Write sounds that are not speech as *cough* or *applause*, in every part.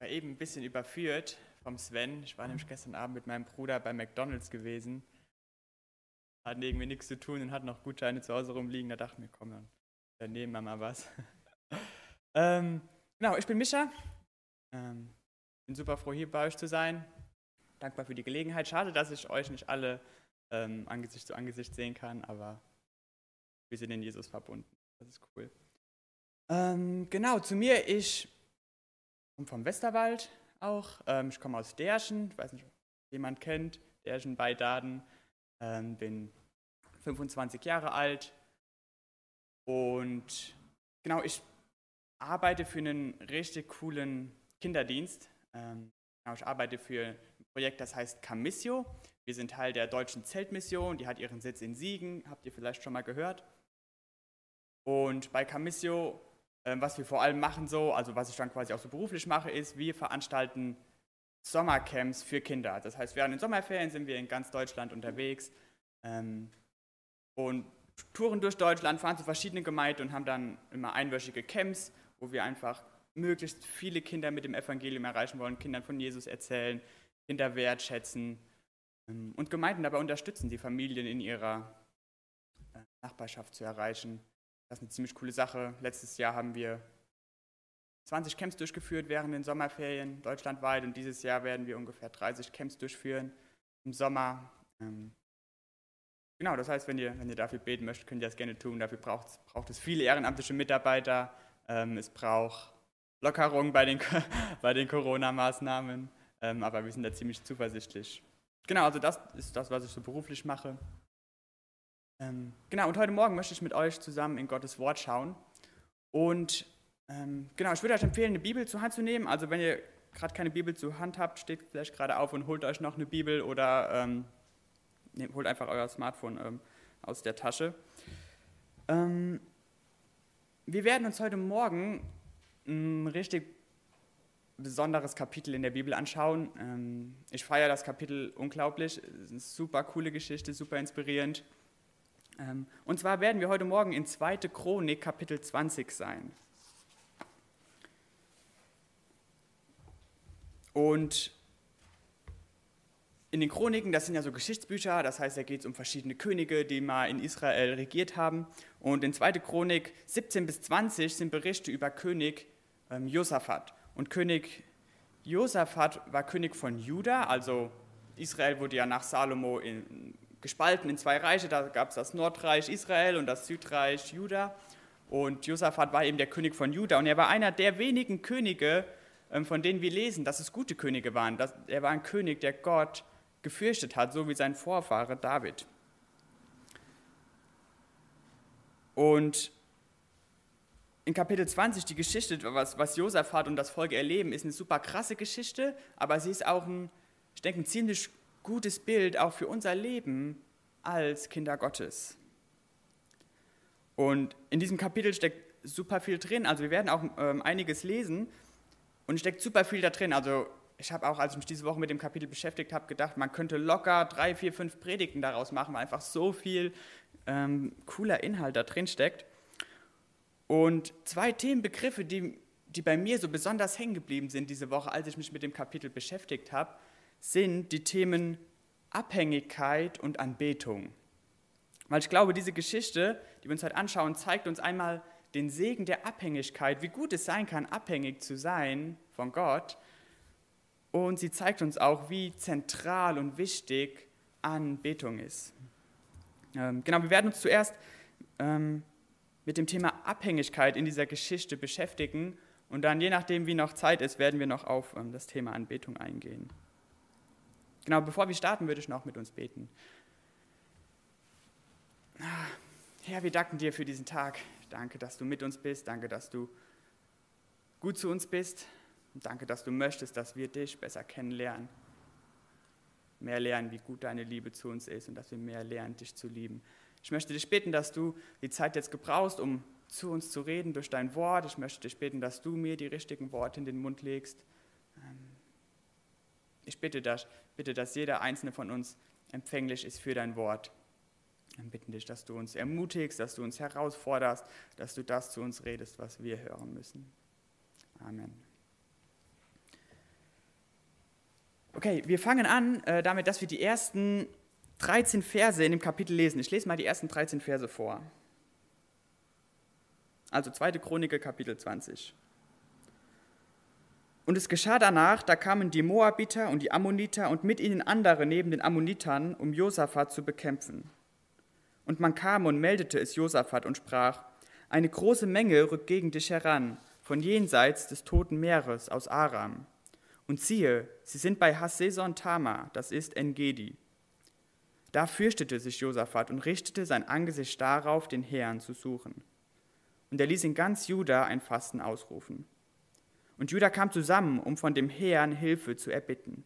war eben ein bisschen überführt vom Sven. Ich war nämlich gestern Abend mit meinem Bruder bei McDonalds gewesen. Hatten irgendwie nichts zu tun und hatten noch Gutscheine zu Hause rumliegen. Da dachten wir, komm, dann nehmen wir mal was. *laughs* ähm, genau, ich bin Mischa. Ähm, bin super froh, hier bei euch zu sein. Dankbar für die Gelegenheit. Schade, dass ich euch nicht alle ähm, Angesicht zu Angesicht sehen kann, aber wir sind in Jesus verbunden. Das ist cool. Ähm, genau, zu mir, ich komme vom Westerwald auch. Ähm, ich komme aus Derschen, ich weiß nicht, ob jemand kennt, Derschen bei Daden. Ähm, bin 25 Jahre alt und genau, ich arbeite für einen richtig coolen Kinderdienst. Ähm, genau, ich arbeite für ein Projekt, das heißt Camissio. Wir sind Teil der deutschen Zeltmission, die hat ihren Sitz in Siegen, habt ihr vielleicht schon mal gehört. Und bei Camissio, was wir vor allem machen so, also was ich dann quasi auch so beruflich mache, ist, wir veranstalten Sommercamps für Kinder. Das heißt, während den Sommerferien sind wir in ganz Deutschland unterwegs ähm, und touren durch Deutschland, fahren zu verschiedenen Gemeinden und haben dann immer einwöchige Camps, wo wir einfach möglichst viele Kinder mit dem Evangelium erreichen wollen, Kindern von Jesus erzählen, Kinder wertschätzen ähm, und Gemeinden dabei unterstützen, die Familien in ihrer äh, Nachbarschaft zu erreichen. Das ist eine ziemlich coole Sache. Letztes Jahr haben wir 20 Camps durchgeführt während den Sommerferien deutschlandweit und dieses Jahr werden wir ungefähr 30 Camps durchführen im Sommer. Ähm, genau, das heißt, wenn ihr, wenn ihr dafür beten möchtet, könnt ihr das gerne tun. Dafür braucht, braucht es viele ehrenamtliche Mitarbeiter. Ähm, es braucht Lockerung bei den, *laughs* bei den Corona-Maßnahmen, ähm, aber wir sind da ziemlich zuversichtlich. Genau, also das ist das, was ich so beruflich mache. Ähm, genau, und heute Morgen möchte ich mit euch zusammen in Gottes Wort schauen. Und ähm, genau, ich würde euch empfehlen, eine Bibel zur Hand zu nehmen. Also wenn ihr gerade keine Bibel zur Hand habt, steht vielleicht gerade auf und holt euch noch eine Bibel oder ähm, nehmt, holt einfach euer Smartphone ähm, aus der Tasche. Ähm, wir werden uns heute Morgen ein richtig besonderes Kapitel in der Bibel anschauen. Ähm, ich feiere das Kapitel unglaublich. Es ist eine super coole Geschichte, super inspirierend. Ähm, und zwar werden wir heute Morgen in 2. Chronik Kapitel 20 sein. Und in den Chroniken, das sind ja so Geschichtsbücher, das heißt, da geht es um verschiedene Könige, die mal in Israel regiert haben. Und in 2. Chronik 17 bis 20 sind Berichte über König ähm, Josaphat. Und König Josaphat war König von Juda, also Israel wurde ja nach Salomo in, gespalten in zwei Reiche. Da gab es das Nordreich Israel und das Südreich Juda. Und Josaphat war eben der König von Juda. Und er war einer der wenigen Könige, ähm, von denen wir lesen, dass es gute Könige waren. Er war ein König, der Gott gefürchtet hat, so wie sein Vorfahre David. Und in Kapitel 20, die Geschichte, was, was Josaphat und das Volk erleben, ist eine super krasse Geschichte, aber sie ist auch ein, ich denke, ein ziemlich gutes Bild auch für unser Leben als Kinder Gottes. Und in diesem Kapitel steckt super viel drin. Also wir werden auch ähm, einiges lesen und steckt super viel da drin. Also ich habe auch, als ich mich diese Woche mit dem Kapitel beschäftigt habe, gedacht, man könnte locker drei, vier, fünf Predigten daraus machen, weil einfach so viel ähm, cooler Inhalt da drin steckt. Und zwei Themenbegriffe, die, die bei mir so besonders hängen geblieben sind diese Woche, als ich mich mit dem Kapitel beschäftigt habe, sind die Themen Abhängigkeit und Anbetung. Weil ich glaube, diese Geschichte, die wir uns heute anschauen, zeigt uns einmal den Segen der Abhängigkeit, wie gut es sein kann, abhängig zu sein von Gott. Und sie zeigt uns auch, wie zentral und wichtig Anbetung ist. Ähm, genau, wir werden uns zuerst ähm, mit dem Thema Abhängigkeit in dieser Geschichte beschäftigen und dann, je nachdem, wie noch Zeit ist, werden wir noch auf ähm, das Thema Anbetung eingehen. Genau, bevor wir starten, würde ich noch mit uns beten. Ah, Herr, wir danken dir für diesen Tag. Danke, dass du mit uns bist. Danke, dass du gut zu uns bist. Und danke, dass du möchtest, dass wir dich besser kennenlernen. Mehr lernen, wie gut deine Liebe zu uns ist und dass wir mehr lernen, dich zu lieben. Ich möchte dich bitten, dass du die Zeit jetzt gebrauchst, um zu uns zu reden durch dein Wort. Ich möchte dich bitten, dass du mir die richtigen Worte in den Mund legst. Ich bitte, dass, bitte, dass jeder einzelne von uns empfänglich ist für dein Wort. Wir bitten dich, dass du uns ermutigst, dass du uns herausforderst, dass du das zu uns redest, was wir hören müssen. Amen. Okay, wir fangen an äh, damit, dass wir die ersten 13 Verse in dem Kapitel lesen. Ich lese mal die ersten 13 Verse vor. Also 2. Chronik, Kapitel 20. Und es geschah danach, da kamen die Moabiter und die Ammoniter und mit ihnen andere neben den Ammonitern, um Josaphat zu bekämpfen. Und man kam und meldete es Josaphat und sprach, eine große Menge rückt gegen dich heran, von jenseits des toten Meeres aus Aram. Und siehe, sie sind bei Hasseson Tama, das ist Engedi. Da fürchtete sich Josaphat und richtete sein Angesicht darauf, den Herrn zu suchen. Und er ließ in ganz Juda ein Fasten ausrufen. Und Juda kam zusammen, um von dem Herrn Hilfe zu erbitten.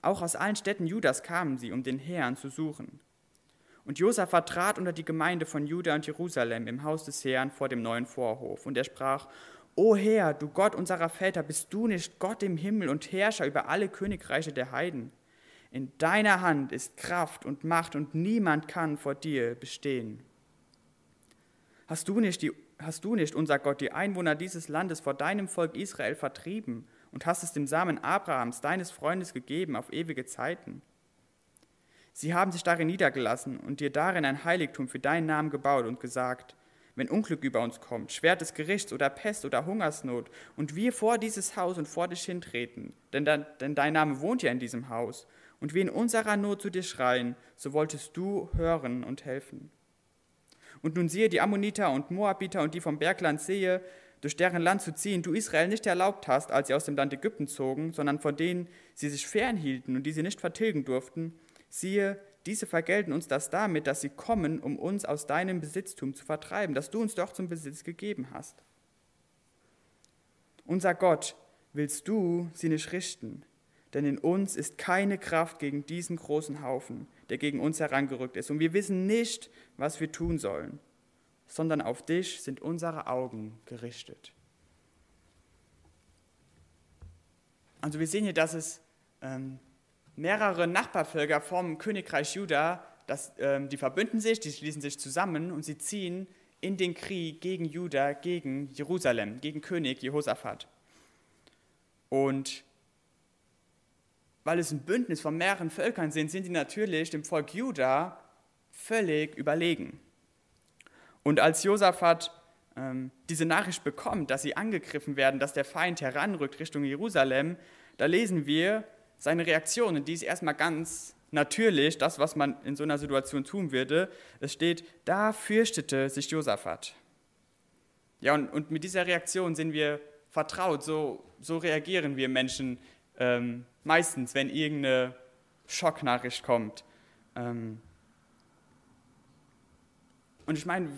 Auch aus allen Städten Judas kamen sie, um den Herrn zu suchen. Und Josaphat trat unter die Gemeinde von Juda und Jerusalem im Haus des Herrn vor dem neuen Vorhof. Und er sprach, O Herr, du Gott unserer Väter, bist du nicht Gott im Himmel und Herrscher über alle Königreiche der Heiden? In deiner Hand ist Kraft und Macht und niemand kann vor dir bestehen. Hast du nicht die hast du nicht, unser Gott, die Einwohner dieses Landes vor deinem Volk Israel vertrieben und hast es dem Samen Abrahams, deines Freundes, gegeben auf ewige Zeiten? Sie haben sich darin niedergelassen und dir darin ein Heiligtum für deinen Namen gebaut und gesagt, wenn Unglück über uns kommt, Schwert des Gerichts oder Pest oder Hungersnot, und wir vor dieses Haus und vor dich hintreten, denn, de, denn dein Name wohnt ja in diesem Haus, und wir in unserer Not zu dir schreien, so wolltest du hören und helfen. Und nun siehe, die Ammoniter und Moabiter und die vom Bergland sehe, durch deren Land zu ziehen, du Israel nicht erlaubt hast, als sie aus dem Land Ägypten zogen, sondern von denen sie sich fernhielten und die sie nicht vertilgen durften, siehe, diese vergelten uns das damit, dass sie kommen, um uns aus deinem Besitztum zu vertreiben, das du uns doch zum Besitz gegeben hast. Unser Gott, willst du sie nicht richten? Denn in uns ist keine Kraft gegen diesen großen Haufen, der gegen uns herangerückt ist. Und wir wissen nicht, was wir tun sollen, sondern auf dich sind unsere Augen gerichtet. Also wir sehen hier, dass es ähm, mehrere Nachbarvölker vom Königreich Juda, das, ähm, die verbünden sich, die schließen sich zusammen und sie ziehen in den Krieg gegen Juda, gegen Jerusalem, gegen König Jehosaphat. Und weil es ein Bündnis von mehreren Völkern sind, sind sie natürlich dem Volk Juda völlig überlegen. Und als Josaphat ähm, diese Nachricht bekommt, dass sie angegriffen werden, dass der Feind heranrückt Richtung Jerusalem, da lesen wir seine Reaktion. Und die ist erstmal ganz natürlich, das, was man in so einer Situation tun würde. Es steht, da fürchtete sich Josaphat. Ja, und, und mit dieser Reaktion sind wir vertraut. So, so reagieren wir Menschen ähm, meistens, wenn irgendeine Schocknachricht kommt. Ähm und ich meine,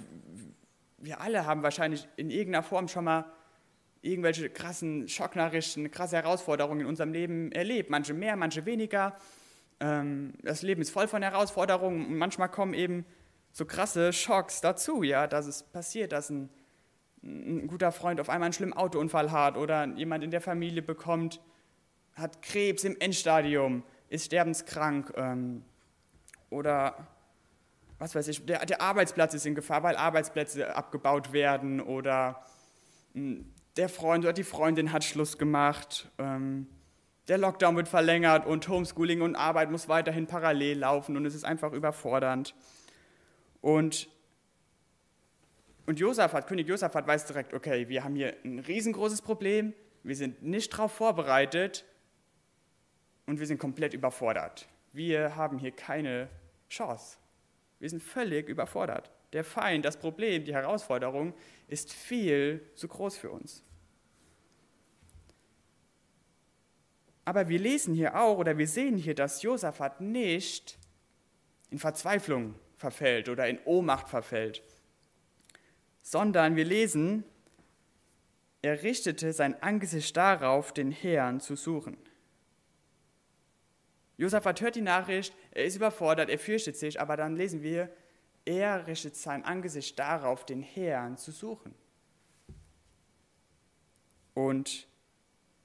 wir alle haben wahrscheinlich in irgendeiner Form schon mal irgendwelche krassen Schocknachrichten, krasse Herausforderungen in unserem Leben erlebt. Manche mehr, manche weniger. Ähm, das Leben ist voll von Herausforderungen und manchmal kommen eben so krasse Schocks dazu, ja, dass es passiert, dass ein, ein guter Freund auf einmal einen schlimmen Autounfall hat oder jemand in der Familie bekommt hat Krebs im Endstadium, ist sterbenskrank ähm, oder was weiß ich, der, der, Arbeitsplatz ist in Gefahr, weil Arbeitsplätze abgebaut werden oder mh, hm, der Freund oder die Freundin hat Schluss gemacht, ähm, der Lockdown wird verlängert und Homeschooling und Arbeit muss weiterhin parallel laufen und es ist einfach überfordernd. Und, und Josaphat, König Josaphat weiß direkt, okay, wir haben hier ein riesengroßes Problem, wir sind nicht darauf vorbereitet und wir sind komplett überfordert. Wir haben hier keine Chance. Wir sind völlig überfordert. Der Feind, das Problem, die Herausforderung ist viel zu groß für uns. Aber wir lesen hier auch oder wir sehen hier, dass Josaphat nicht in Verzweiflung verfällt oder in Ohnmacht verfällt, sondern wir lesen, er richtete sein Angesicht darauf, den Herrn zu suchen. Josaphat hört die Nachricht, er ist überfordert, er fürchtet sich, aber dann lesen wir, er richtet sein Angesicht darauf, den Herrn zu suchen. Und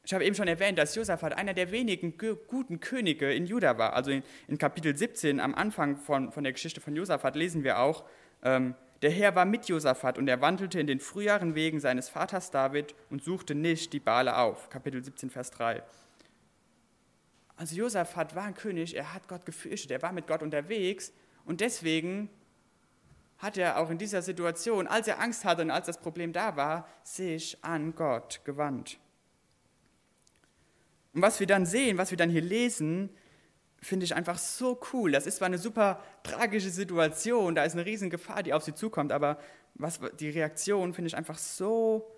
ich habe eben schon erwähnt, dass Josaphat einer der wenigen guten Könige in Juda war. Also in, in Kapitel 17, am Anfang von, von der Geschichte von Josaphat, lesen wir auch, ähm, der Herr war mit Josaphat und er wandelte in den früheren Wegen seines Vaters David und suchte nicht die Bale auf. Kapitel 17, Vers 3. Also Josaphat war ein König, er hat Gott gefürchtet, er war mit Gott unterwegs und deswegen hat er auch in dieser Situation, als er Angst hatte und als das Problem da war, sich an Gott gewandt. Und was wir dann sehen, was wir dann hier lesen, finde ich einfach so cool. Das ist zwar eine super tragische Situation, da ist eine riesen Gefahr, die auf sie zukommt, aber was, die Reaktion finde ich einfach so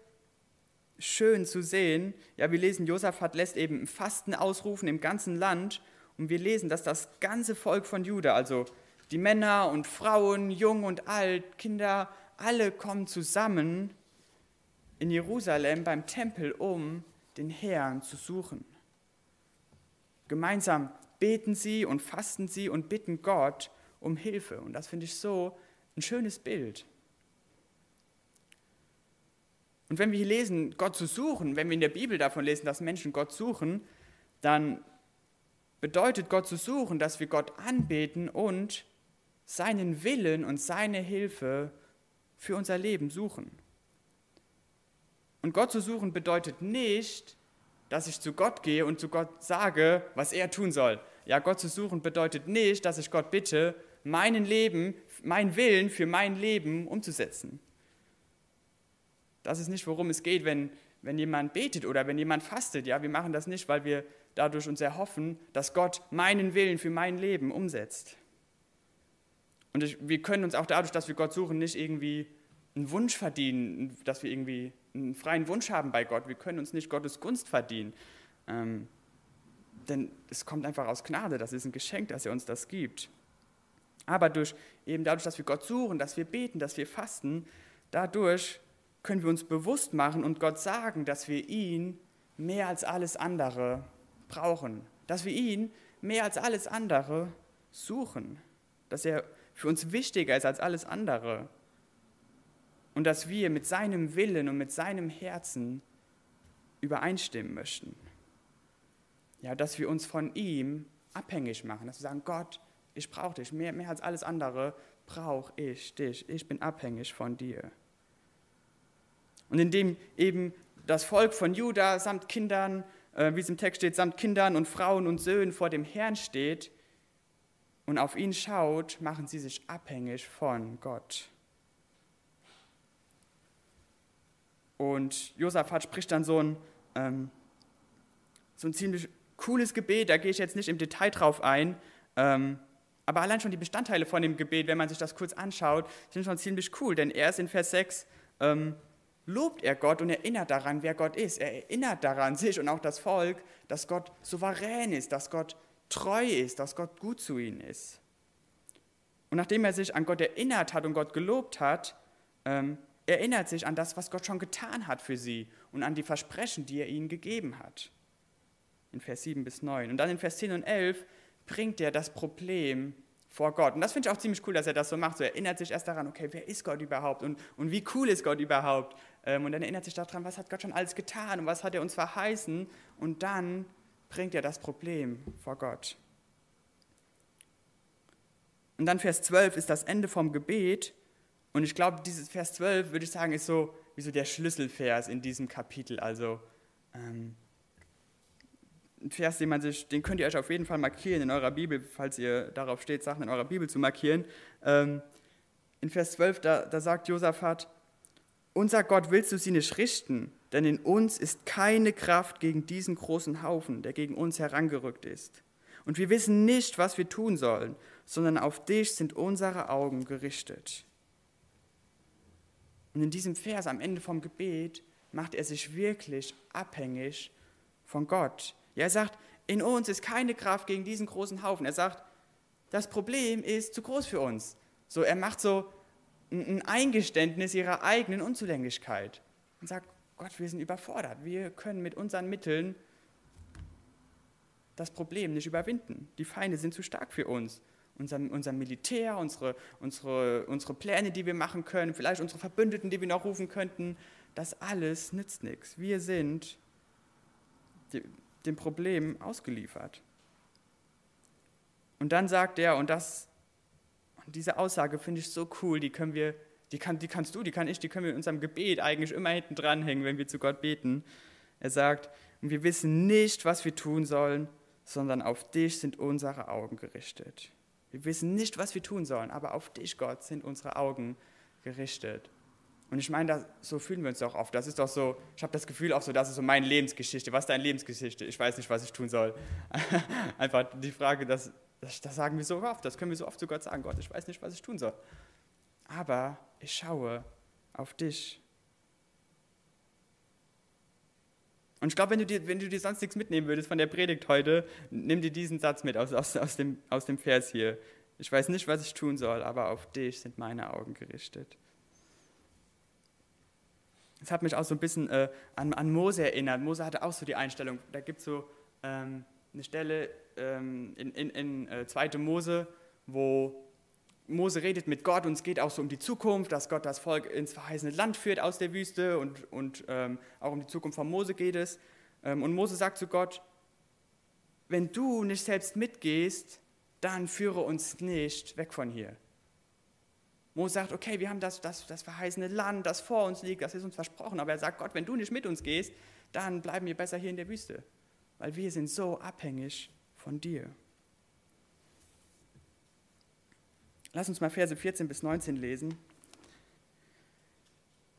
schön zu sehen. Ja, wir lesen, Josaphat lässt eben Fasten ausrufen im ganzen Land und wir lesen, dass das ganze Volk von Juda, also die Männer und Frauen, jung und alt, Kinder, alle kommen zusammen in Jerusalem beim Tempel, um den Herrn zu suchen. Gemeinsam beten sie und fasten sie und bitten Gott um Hilfe. Und das finde ich so ein schönes Bild. Und wenn wir hier lesen, Gott zu suchen, wenn wir in der Bibel davon lesen, dass Menschen Gott suchen, dann bedeutet Gott zu suchen, dass wir Gott anbeten und seinen Willen und seine Hilfe für unser Leben suchen. Und Gott zu suchen bedeutet nicht, dass ich zu Gott gehe und zu Gott sage, was er tun soll. Ja, Gott zu suchen bedeutet nicht, dass ich Gott bitte, meinen Leben, meinen Willen für mein Leben umzusetzen. Das ist nicht, worum es geht, wenn, wenn jemand betet oder wenn jemand fastet. Ja, wir machen das nicht, weil wir dadurch uns erhoffen, dass Gott meinen Willen für mein Leben umsetzt. Und ich, wir können uns auch dadurch, dass wir Gott suchen, nicht irgendwie einen Wunsch verdienen, dass wir irgendwie einen freien Wunsch haben bei Gott. Wir können uns nicht Gottes Gunst verdienen. Ähm, denn es kommt einfach aus Gnade, das ist ein Geschenk, dass er uns das gibt. Aber durch, eben dadurch, dass wir Gott suchen, dass wir beten, dass wir fasten, dadurch können wir uns bewusst machen und Gott sagen, dass wir ihn mehr als alles andere brauchen. Dass wir ihn mehr als alles andere suchen. Dass er für uns wichtiger ist als alles andere und dass wir mit seinem Willen und mit seinem Herzen übereinstimmen möchten. Ja, dass wir uns von ihm abhängig machen, dass wir sagen, Gott, ich brauche dich, mehr, mehr als alles andere brauche ich dich, ich bin abhängig von dir. Und indem eben das Volk von Juda samt Kindern, äh, wie es im Text steht, samt Kindern und Frauen und Söhnen vor dem Herrn steht und auf ihn schaut, machen sie sich abhängig von Gott. Und Josaphat spricht dann so ein, ähm, so ein ziemlich cooles Gebet, da gehe ich jetzt nicht im Detail drauf ein, ähm, aber allein schon die Bestandteile von dem Gebet, wenn man sich das kurz anschaut, sind schon ziemlich cool, denn erst in Vers 6 ähm, lobt er Gott und erinnert daran, wer Gott ist. Er erinnert daran sich und auch das Volk, dass Gott souverän ist, dass Gott treu ist, dass Gott gut zu ihnen ist. Und nachdem er sich an Gott erinnert hat und Gott gelobt hat, ähm, erinnert sich an das, was Gott schon getan hat für sie und an die Versprechen, die er ihnen gegeben hat. In Vers 7 bis 9. Und dann in Vers 10 und 11 bringt er das Problem vor Gott. Und das finde ich auch ziemlich cool, dass er das so macht. So erinnert sich erst daran, okay, wer ist Gott überhaupt und, und wie cool ist Gott überhaupt? Ähm, und dann erinnert sich daran, was hat Gott schon alles getan und was hat er uns verheißen. Und dann bringt er das Problem vor Gott. Und dann Vers 12 ist das Ende vom Gebet. Und ich glaube, dieses Vers 12, würde ich sagen, ist so wie so der Schlüsselvers in diesem Kapitel. Also ähm, ein Vers, den, man sich, den könnt ihr euch auf jeden Fall markieren in eurer Bibel, falls ihr darauf steht, Sachen in eurer Bibel zu markieren. Ähm, in Vers 12, da, da sagt Josaphat, unser Gott willst du sie nicht richten, denn in uns ist keine Kraft gegen diesen großen Haufen, der gegen uns herangerückt ist. Und wir wissen nicht, was wir tun sollen, sondern auf dich sind unsere Augen gerichtet. Und in diesem Vers am Ende vom Gebet macht er sich wirklich abhängig von Gott. Ja, er sagt, in uns ist keine Kraft gegen diesen großen Haufen. Er sagt, das Problem ist zu groß für uns. So, er macht so ein Eingeständnis ihrer eigenen Unzulänglichkeit und sagt, Gott, wir sind überfordert. Wir können mit unseren Mitteln das Problem nicht überwinden. Die Feinde sind zu stark für uns unser, unser Militär, unsere, unsere, unsere Pläne, die wir machen können, vielleicht unsere Verbündeten, die wir noch rufen könnten, das alles nützt nichts. Wir sind dem Problem ausgeliefert. Und dann sagt er, und das, und diese Aussage finde ich so cool, die können wir, die, kann, die kannst du, die kann ich, die können wir in unserem Gebet eigentlich immer hinten dranhängen, wenn wir zu Gott beten. Er sagt, wir wissen nicht, was wir tun sollen, sondern auf dich sind unsere Augen gerichtet. Wir wissen nicht, was wir tun sollen, aber auf dich, Gott, sind unsere Augen gerichtet. Und ich meine, so fühlen wir uns doch oft. Das ist doch so, ich habe das Gefühl auch so, das ist so meine Lebensgeschichte. Was ist deine Lebensgeschichte? Ich weiß nicht, was ich tun soll. *laughs* Einfach die Frage, das, das, das sagen wir so oft, das können wir so oft zu Gott sagen, Gott, ich weiß nicht, was ich tun soll. Aber ich schaue auf dich. Und ich glaube, wenn, du dir, wenn du dir sonst nichts mitnehmen würdest von der Predigt heute, nimm dir diesen Satz mit aus, aus, aus, dem, aus dem Vers hier. Ich weiß nicht, was ich tun soll, aber auf dich sind meine Augen gerichtet. Das hat mich auch so ein bisschen äh, an, an Mose erinnert. Mose hatte auch so die Einstellung, da gibt es so ähm, eine Stelle ähm, in, in, in äh, 2. Mose, wo Mose redet mit Gott und es geht auch so um die Zukunft, dass Gott das Volk ins verheißene Land führt aus der Wüste und, und ähm, auch um die Zukunft von Mose geht es. Ähm, und Mose sagt zu Gott, wenn du nicht selbst mitgehst, dann führe uns nicht weg von hier. Mose sagt, okay, wir haben das, das, das verheißene Land, das vor uns liegt, das ist uns versprochen, aber er sagt, Gott, wenn du nicht mit uns gehst, dann bleiben wir besser hier in der Wüste, weil wir sind so abhängig von dir. Lass uns mal Verse 14 bis 19 lesen.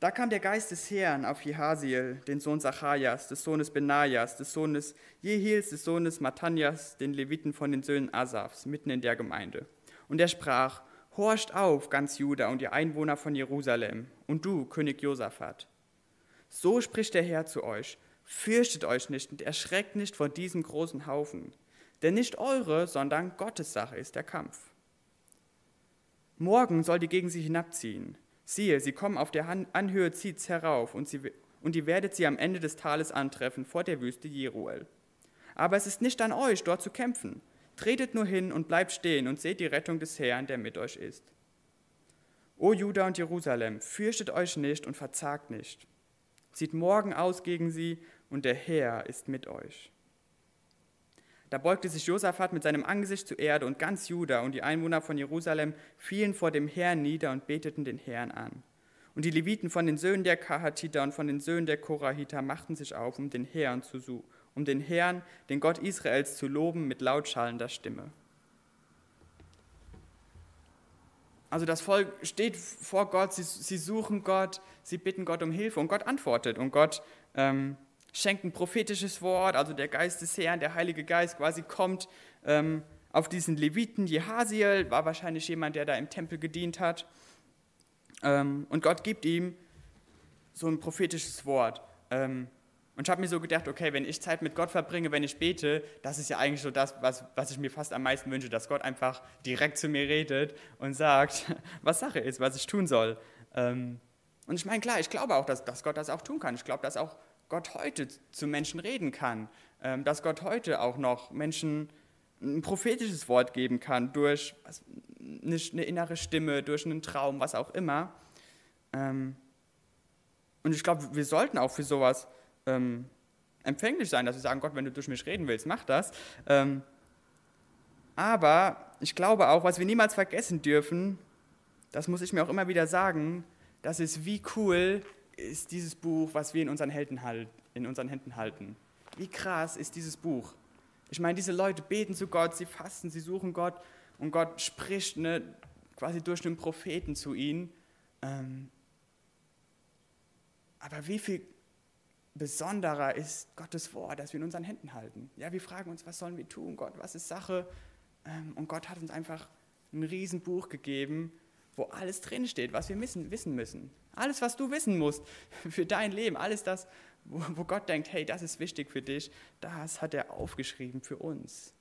Da kam der Geist des Herrn auf Jehasiel, den Sohn Zacharias, des Sohnes Benajas, des Sohnes Jehils, des Sohnes Matanjas, den Leviten von den Söhnen Asafs, mitten in der Gemeinde. Und er sprach, Horcht auf, ganz Juda und ihr Einwohner von Jerusalem, und du, König Josaphat. So spricht der Herr zu euch, fürchtet euch nicht und erschreckt nicht vor diesem großen Haufen, denn nicht eure, sondern Gottes Sache ist der Kampf. Morgen soll die gegen sie hinabziehen. Siehe, sie kommen auf der Anhöhe Zietz herauf, und, sie, und ihr werdet sie am Ende des Tales antreffen, vor der Wüste Jeruel. Aber es ist nicht an euch, dort zu kämpfen. Tretet nur hin und bleibt stehen und seht die Rettung des Herrn, der mit euch ist. O Juda und Jerusalem, fürchtet euch nicht und verzagt nicht. Zieht morgen aus gegen sie, und der Herr ist mit euch. Da beugte sich Josaphat mit seinem Angesicht zur Erde und ganz Juda und die Einwohner von Jerusalem fielen vor dem Herrn nieder und beteten den Herrn an. Und die Leviten von den Söhnen der Kahatiter und von den Söhnen der Korahiter machten sich auf, um den Herrn zu suchen, um den Herrn, den Gott Israels, zu loben mit lautschallender Stimme. Also das Volk steht vor Gott, sie, sie, suchen Gott, sie bitten Gott um Hilfe und Gott antwortet und Gott ähm, schenkt ein prophetisches Wort, also der Geist des Herrn, der Heilige Geist quasi kommt ähm, auf diesen Leviten. Jehasiel war wahrscheinlich jemand, der da im Tempel gedient hat. Ähm, und Gott gibt ihm so ein prophetisches Wort. Ähm, und ich habe mir so gedacht, okay, wenn ich Zeit mit Gott verbringe, wenn ich bete, das ist ja eigentlich so das, was, was ich mir fast am meisten wünsche, dass Gott einfach direkt zu mir redet und sagt, *laughs* was Sache ist, was ich tun soll. Ähm, und ich meine, klar, ich glaube auch, dass, dass Gott das auch tun kann. Ich glaube, dass auch Gott heute zu Menschen reden kann, ähm, dass Gott heute auch noch Menschen ein prophetisches Wort geben kann durch eine innere Stimme, durch einen Traum, was auch immer. Ähm, und ich glaube, wir sollten auch für sowas ähm, empfänglich sein, dass wir sagen, Gott, wenn du durch mich reden willst, mach das. aber ich glaube auch, was wir niemals vergessen dürfen, das muss ich mir auch immer wieder sagen, das ist wie cool, ist dieses Buch, was wir in unseren, Händen in unseren Händen halten. Wie krass ist dieses Buch? Ich meine, diese Leute beten zu Gott, sie fasten, sie suchen Gott und Gott spricht ne, quasi durch einen Propheten zu ihnen. Ähm, aber wie viel besonderer ist Gottes Wort, das wir in unseren Händen halten? Ja, wir fragen uns, was sollen wir tun? Gott, was ist Sache? Ähm, und Gott hat uns einfach ein Riesenbuch gegeben, wo alles drinsteht, was wir wissen müssen. Alles, was du wissen musst für dein Leben, alles das, wo, Gott denkt, hey, das ist wichtig für dich, das hat er aufgeschrieben für uns.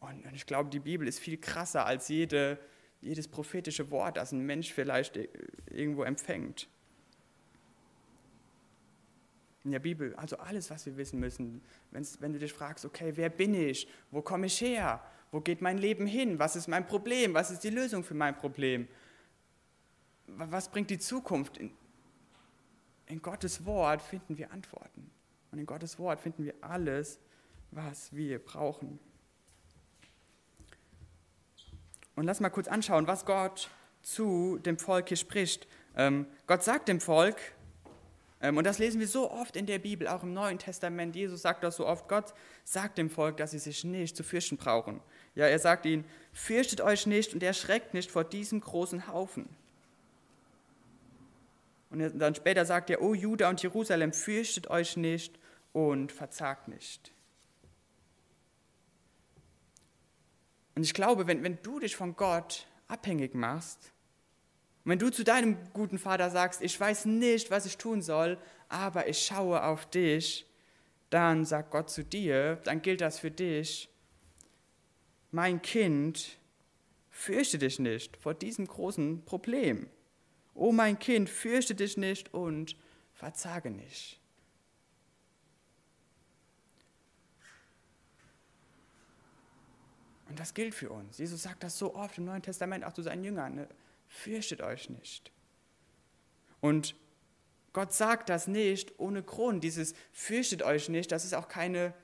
Und, ich glaube, die Bibel ist viel krasser als jede, jedes prophetische Wort, das ein Mensch vielleicht irgendwo empfängt. In der Bibel, also alles, was wir wissen müssen, wenn du dich fragst, okay, wer bin ich? Wo komme ich her? Wo geht mein Leben hin? Was ist mein Problem? Was ist die Lösung für mein Problem? Was bringt die Zukunft? In, in Gottes Wort finden wir Antworten. Und in Gottes Wort finden wir alles, was wir brauchen. Und lass mal kurz anschauen, was Gott zu dem Volk hier spricht. Ähm, Gott sagt dem Volk, Ähm, und das lesen wir so oft in der Bibel, auch im Neuen Testament. Jesus sagt das so oft. Gott sagt dem Volk, dass sie sich nicht zu fürchten brauchen. Ja, er sagt ihnen, fürchtet euch nicht und erschreckt nicht vor diesem großen Haufen. Und dann später sagt er, O Juda und Jerusalem, fürchtet euch nicht und verzagt nicht. Und ich glaube, wenn, wenn du dich von Gott abhängig machst, und wenn du zu deinem guten Vater sagst, ich weiß nicht, was ich tun soll, aber ich schaue auf dich, dann sagt Gott zu dir, dann gilt das für dich, mein Kind, fürchte dich nicht vor diesem großen Problem. O mein Kind, fürchte dich nicht und verzage nicht. Und das gilt für uns. Jesus sagt das so oft im Neuen Testament auch zu seinen Jüngern. Ne? Fürchtet euch nicht. Und Gott sagt das nicht ohne Grund. Dieses fürchtet euch nicht, das ist auch keine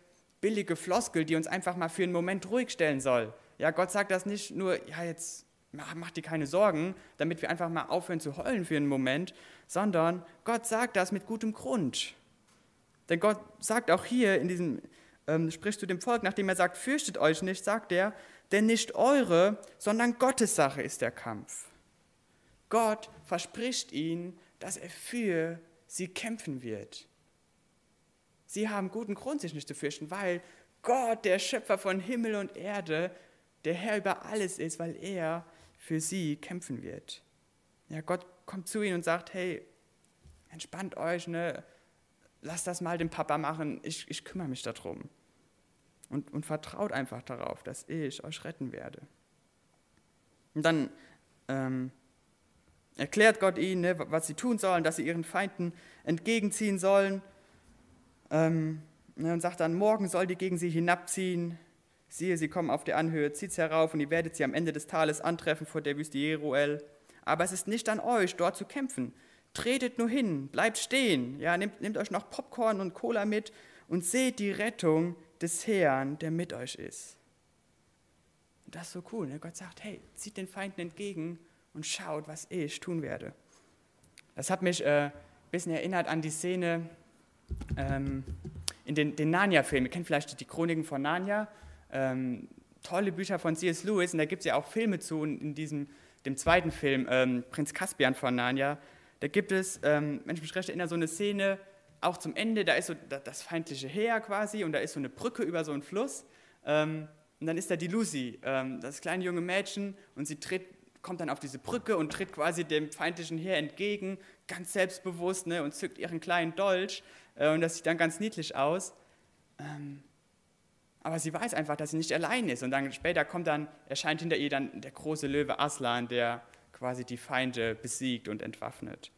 billige Floskel, die uns einfach mal für einen Moment ruhig stellen soll. Ja, Gott sagt das nicht nur, ja, jetzt mach, dir keine Sorgen, damit wir einfach mal aufhören zu heulen für einen Moment, sondern Gott sagt das mit gutem Grund. Denn Gott sagt auch hier in diesem, ähm, spricht zu dem Volk, nachdem er sagt, fürchtet euch nicht, sagt er, denn nicht eure, sondern Gottes Sache ist der Kampf. Gott verspricht ihnen, dass er für sie kämpfen wird. Sie haben guten Grund, sich nicht zu fürchten, weil Gott, der Schöpfer von Himmel und Erde, der Herr über alles ist, weil er für sie kämpfen wird. Ja, Gott kommt zu ihnen und sagt, hey, entspannt euch, ne? lasst das mal dem Papa machen, ich, ich kümmere mich darum. Und, und vertraut einfach darauf, dass ich euch retten werde. Und dann ähm, erklärt Gott ihnen, ne, was sie tun sollen, dass sie ihren Feinden entgegenziehen sollen. Ähm, ne, und sagt dann, morgen soll die gegen sie hinabziehen, Siehe, sie kommen auf die Anhöhe, zieht's herauf und ihr werdet sie am Ende des Tales antreffen vor der Wüste Jeruel. Aber es ist nicht an euch, dort zu kämpfen. Tretet nur hin, bleibt stehen, ja, nehmt, nehmt euch noch Popcorn und Cola mit und seht die Rettung des Herrn, der mit euch ist. Und das ist so cool. Ne? Gott sagt, hey, zieht den Feinden entgegen und schaut, was ich tun werde. Das hat mich äh, ein bisschen erinnert an die Szene ähm, in den, den Narnia-Filmen. Ihr kennt vielleicht die Chroniken von Narnia ähm, tolle Bücher von C.S. Lewis und da gibt es ja auch Filme zu. in diesem, dem zweiten Film, ähm, Prinz Caspian von Narnia, da gibt es, ähm, ich mich recht erinnere, so eine Szene, auch zum Ende, da ist so das feindliche Heer quasi und da ist so eine Brücke über so einen Fluss. Ähm, und dann ist da die Lucy, ähm, das kleine junge Mädchen, und sie tritt, kommt dann auf diese Brücke und tritt quasi dem feindlichen Heer entgegen, ganz selbstbewusst, ne, und zückt ihren kleinen Dolch. Äh, und das sieht dann ganz niedlich aus. Ähm, aber sie weiß einfach, dass sie nicht allein ist. Und dann später kommt dann, erscheint hinter ihr dann der große Löwe Aslan, der quasi die Feinde besiegt und entwaffnet.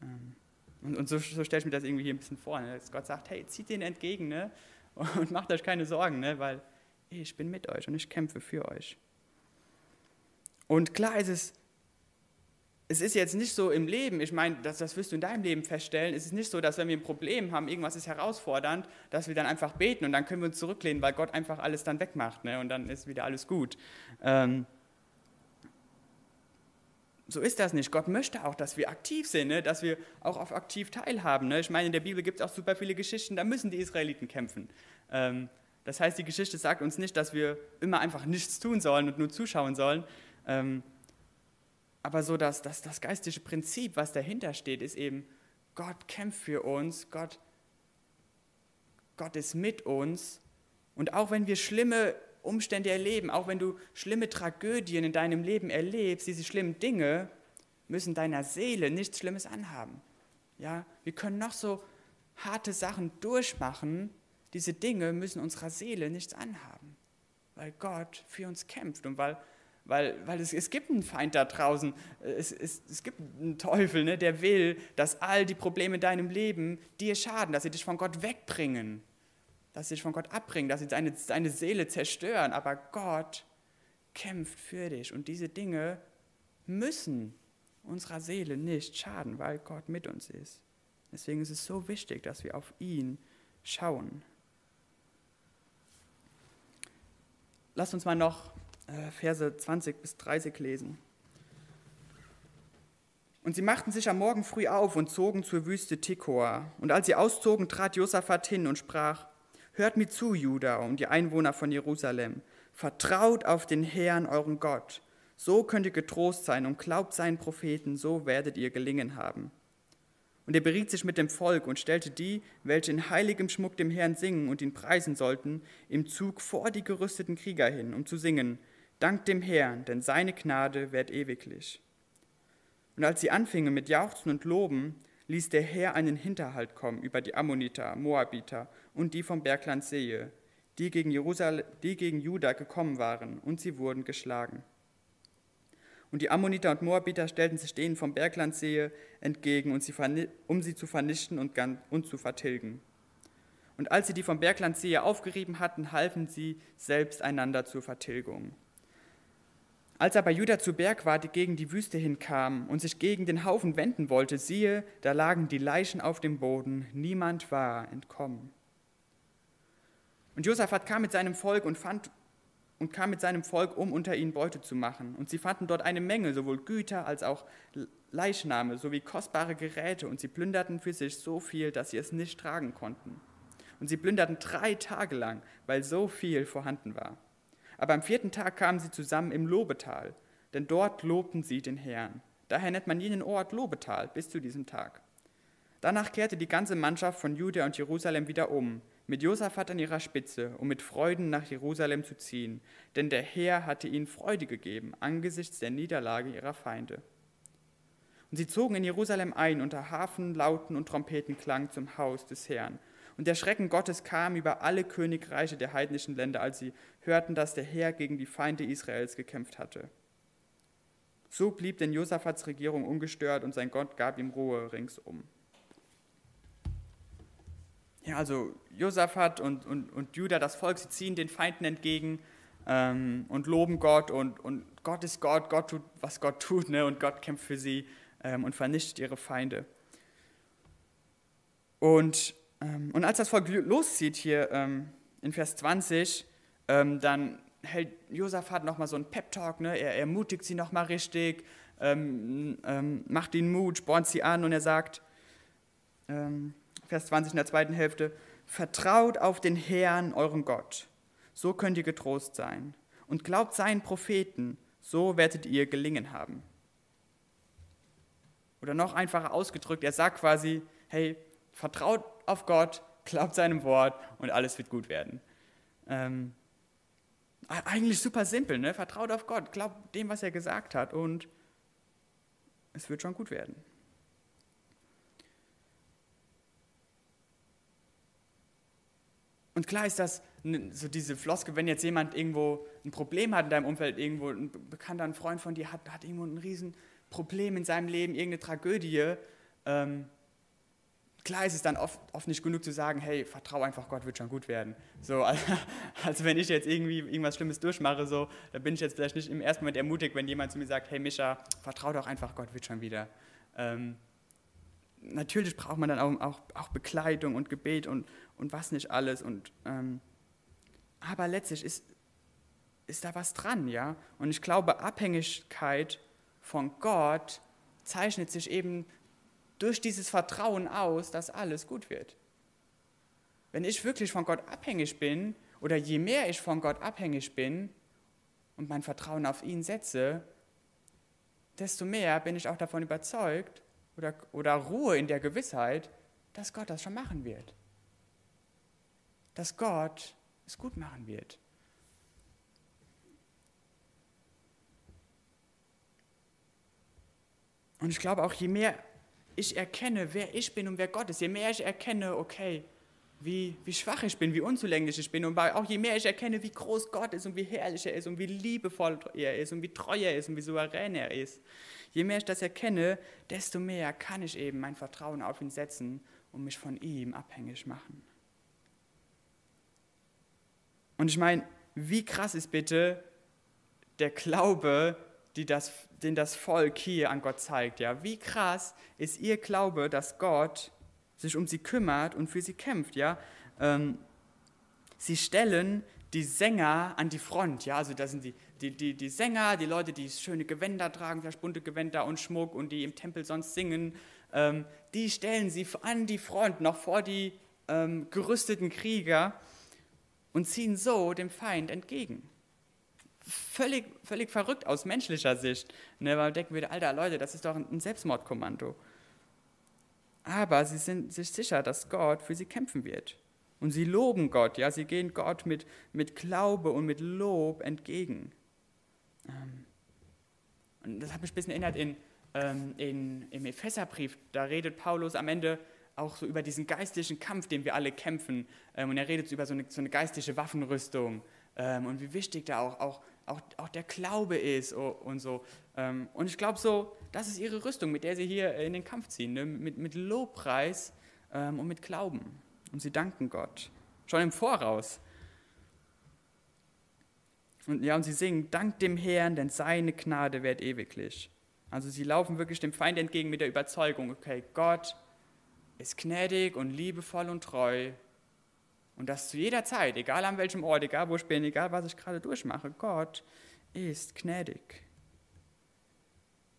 Ähm, und, und so, so stelle ich mir das irgendwie hier ein bisschen vor, ne? dass Gott sagt, hey, zieht den entgegen ne? *laughs* und macht euch keine Sorgen, ne? weil ich bin mit euch und ich kämpfe für euch. Und klar ist es es ist jetzt nicht so im Leben, ich meine, das, das wirst du in deinem Leben feststellen, es ist nicht so, dass wenn wir ein Problem haben, irgendwas ist herausfordernd, dass wir dann einfach beten und dann können wir uns zurücklehnen, weil Gott einfach alles dann wegmacht ne? und dann ist wieder alles gut. Ähm, so ist das nicht. Gott möchte auch, dass wir aktiv sind, ne? dass wir auch auf aktiv teilhaben. Ne? Ich meine, in der Bibel gibt es auch super viele Geschichten, da müssen die Israeliten kämpfen. Ähm, das heißt, die Geschichte sagt uns nicht, dass wir immer einfach nichts tun sollen und nur zuschauen sollen. Ähm, aber so das, das, das geistige Prinzip, was dahinter steht, ist eben, Gott kämpft für uns, Gott, Gott ist mit uns. Und auch wenn wir schlimme Umstände erleben, auch wenn du schlimme Tragödien in deinem Leben erlebst, diese schlimmen Dinge müssen deiner Seele nichts Schlimmes anhaben. Ja, wir können noch so harte Sachen durchmachen, diese Dinge müssen unserer Seele nichts anhaben, weil Gott für uns kämpft und weil weil, weil es, es gibt einen Feind da draußen, es, es, es gibt einen Teufel, ne, der will, dass all die Probleme in deinem Leben dir schaden, dass sie dich von Gott wegbringen, dass sie dich von Gott abbringen, dass sie deine, deine Seele zerstören. Aber Gott kämpft für dich und diese Dinge müssen unserer Seele nicht schaden, weil Gott mit uns ist. Deswegen ist es so wichtig, dass wir auf ihn schauen. Lass uns mal noch Verse 20 bis 30 lesen. Und sie machten sich am Morgen früh auf und zogen zur Wüste Tekoa. Und als sie auszogen, trat Josaphat hin und sprach, Hört mir zu, Juda und die Einwohner von Jerusalem, vertraut auf den Herrn, euren Gott. So könnt ihr getrost sein und glaubt seinen Propheten, so werdet ihr gelingen haben. Und er beriet sich mit dem Volk und stellte die, welche in heiligem Schmuck dem Herrn singen und ihn preisen sollten, im Zug vor die gerüsteten Krieger hin, um zu singen, Dank dem Herrn, denn seine Gnade währt ewiglich. Und als sie anfingen mit Jauchzen und Loben, ließ der Herr einen Hinterhalt kommen über die Ammoniter, Moabiter und die vom Bergland Sehe, die gegen, Jerusalem, die gegen Juda gekommen waren, und sie wurden geschlagen. Und die Ammoniter und Moabiter stellten sich denen vom Bergland Sehe entgegen, und sie, um sie zu vernichten und, und zu vertilgen. Und als sie die vom Bergland Sehe aufgerieben hatten, halfen sie selbst einander zur Vertilgung. Als aber Judah zu Berg war, die gegen die Wüste hinkam und sich gegen den Haufen wenden wollte, siehe, da lagen die Leichen auf dem Boden, niemand war entkommen. Und Josaphat kam mit seinem Volk und fand und kam mit seinem Volk, um unter ihnen Beute zu machen. Und sie fanden dort eine Menge, sowohl Güter als auch Leichname, sowie kostbare Geräte, und sie plünderten für sich so viel, dass sie es nicht tragen konnten. Und sie plünderten drei Tage lang, weil so viel vorhanden war. Aber am vierten Tag kamen sie zusammen im Lobetal, denn dort lobten sie den Herrn. Daher nennt man jenen Ort Lobetal bis zu diesem Tag. Danach kehrte die ganze Mannschaft von Juda und Jerusalem wieder um, mit Josaphat an ihrer Spitze, um mit Freuden nach Jerusalem zu ziehen, denn der Herr hatte ihnen Freude gegeben angesichts der Niederlage ihrer Feinde. Und sie zogen in Jerusalem ein unter Hafen, Lauten und Trompetenklang zum Haus des Herrn und der Schrecken Gottes kam über alle Königreiche der heidnischen Länder, als sie hörten, dass der Herr gegen die Feinde Israels gekämpft hatte. So blieb denn Josaphats Regierung ungestört und sein Gott gab ihm Ruhe ringsum. Ja, also Josaphat und, und, und Judah, das Volk, sie ziehen den Feinden entgegen ähm, und loben Gott und, und Gott ist Gott, Gott tut, was Gott tut ne? und Gott kämpft für sie ähm, und vernichtet ihre Feinde. Und und als das Volk loszieht hier ähm, in Vers 20, ähm, dann hält Josaphat nochmal so einen Pep-Talk, ne? er ermutigt sie nochmal richtig, macht ihnen Mut, spornt sie an und er sagt, Vers 20 in der zweiten Hälfte, vertraut auf den Herrn, euren Gott, so könnt ihr getrost sein. Und glaubt seinen Propheten, so werdet ihr gelingen haben. Oder noch einfacher ausgedrückt, er sagt quasi, hey, vertraut auf Gott, glaubt seinem Wort und alles wird gut werden. Ähm, eigentlich super simpel, ne? Vertraut auf Gott, glaubt dem, was er gesagt hat und es wird schon gut werden. Und klar ist das so diese Floske, wenn jetzt jemand irgendwo ein Problem hat in deinem Umfeld, irgendwo ein Bekannter, ein Freund von dir hat, hat irgendwo ein Riesenproblem in seinem Leben, irgendeine Tragödie, ähm, klar ist es dann oft, oft nicht genug zu sagen, hey, vertrau einfach Gott, wird schon gut werden. So, *laughs* also, also, wenn ich jetzt irgendwie irgendwas Schlimmes durchmache, so, da bin ich jetzt vielleicht nicht im ersten Moment ermutigt, wenn jemand zu mir sagt, hey Mischa, vertrau doch einfach Gott, wird schon wieder. Ähm, natürlich braucht man dann auch, auch, auch, Bekleidung und Gebet und, und was nicht alles. Und, ähm, aber letztlich ist, ist da was dran, ja. Und ich glaube, Abhängigkeit von Gott zeichnet sich eben durch dieses Vertrauen aus, dass alles gut wird. Wenn ich wirklich von Gott abhängig bin, oder je mehr ich von Gott abhängig bin und mein Vertrauen auf ihn setze, desto mehr bin ich auch davon überzeugt oder, oder Ruhe in der Gewissheit, dass Gott das schon machen wird. Dass Gott es gut machen wird. Und ich glaube auch, je mehr ich erkenne, wer ich bin und wer Gott ist, je mehr ich erkenne, okay, wie, wie schwach ich bin, wie unzulänglich ich bin und auch je mehr ich erkenne, wie groß Gott ist und wie herrlich er ist und wie liebevoll er ist und wie treu er ist und wie souverän er ist, je mehr ich das erkenne, desto mehr kann ich eben mein Vertrauen auf ihn setzen und mich von ihm abhängig machen. Und ich meine, wie krass ist bitte der Glaube, die das, den das Volk hier an Gott zeigt. Ja? Wie krass ist ihr Glaube, dass Gott sich um sie kümmert und für sie kämpft. Ja? Ähm, sie stellen die Sänger an die Front. Ja? Also da sind die, die, die, die Sänger, die Leute, die schöne Gewänder tragen, vielleicht bunte Gewänder und Schmuck und die im Tempel sonst singen, ähm, die stellen sie an die Front, noch vor die ähm, gerüsteten Krieger und ziehen so dem Feind entgegen. Völlig, völlig verrückt aus menschlicher Sicht, ne, weil man denken würde, alter Leute, das ist doch ein Selbstmordkommando. Aber sie sind sich sicher, dass Gott für sie kämpfen wird. Und sie loben Gott, ja, sie gehen Gott mit, mit Glaube und mit Lob entgegen. Ähm, und das hat mich ein bisschen erinnert in, ähm, in, im Epheserbrief, da redet Paulus am Ende auch so über diesen geistlichen Kampf, den wir alle kämpfen. Ähm, und er redet über so eine, so eine geistliche Waffenrüstung und wie wichtig da auch, auch, auch, auch der Glaube ist und so. Ähm, und ich glaube so, das ist ihre Rüstung, mit der sie hier in den Kampf ziehen, ne? mit, mit Lobpreis ähm, und mit Glauben. Und sie danken Gott, schon im Voraus. Und ja, und sie singen, dank dem Herrn, denn seine Gnade währt ewiglich. Also sie laufen wirklich dem Feind entgegen mit der Überzeugung, okay, Gott ist gnädig und liebevoll und treu. Und das zu jeder Zeit, egal an welchem Ort, egal wo ich bin, egal was ich gerade durchmache, Gott ist gnädig.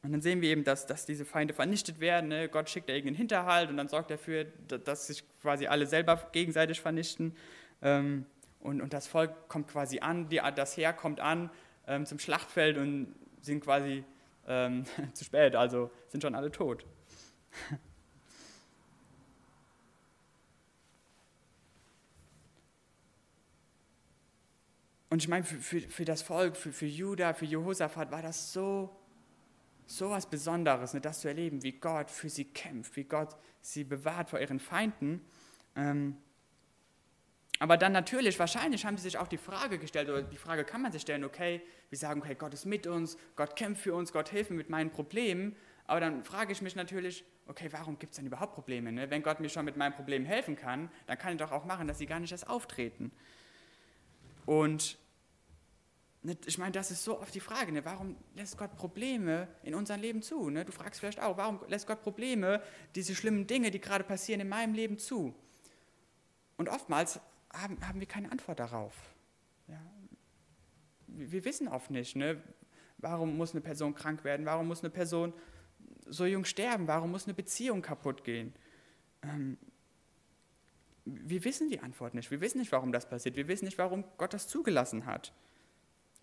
Und dann sehen wir eben, dass, dass diese Feinde vernichtet werden. Ne? Gott schickt da irgendeinen Hinterhalt und dann sorgt er dafür, dass sich quasi alle selber gegenseitig vernichten. Ähm, und, und das Volk kommt quasi an, die, das Heer kommt an ähm, zum Schlachtfeld und sind quasi ähm, *laughs* zu spät, also sind schon alle tot. Und ich meine, für, für, für das Volk, für, für Judah, für Jehosaphat war das so, so was Besonderes, ne, das zu erleben, wie Gott für sie kämpft, wie Gott sie bewahrt vor ihren Feinden. Ähm, aber dann natürlich, wahrscheinlich haben sie sich auch die Frage gestellt, oder die Frage kann man sich stellen, okay, wir sagen, okay, Gott ist mit uns, Gott kämpft für uns, Gott hilft mir mit meinen Problemen. Aber dann frage ich mich natürlich, okay, warum gibt es denn überhaupt Probleme? Ne? Wenn Gott mir schon mit meinen Problemen helfen kann, dann kann er doch auch machen, dass sie gar nicht erst auftreten. Und ich meine, das ist so oft die Frage, ne? warum lässt Gott Probleme in unserem Leben zu? Ne? Du fragst vielleicht auch, warum lässt Gott Probleme, diese schlimmen Dinge, die gerade passieren in meinem Leben zu? Und oftmals haben, haben wir keine Antwort darauf. Ja? Wir, wir, wissen oft nicht, ne? warum muss eine Person krank werden, warum muss eine Person so jung sterben, warum muss eine Beziehung kaputt gehen. Ähm, wir wissen die Antwort nicht, wir wissen nicht, warum das passiert, wir wissen nicht, warum Gott das zugelassen hat.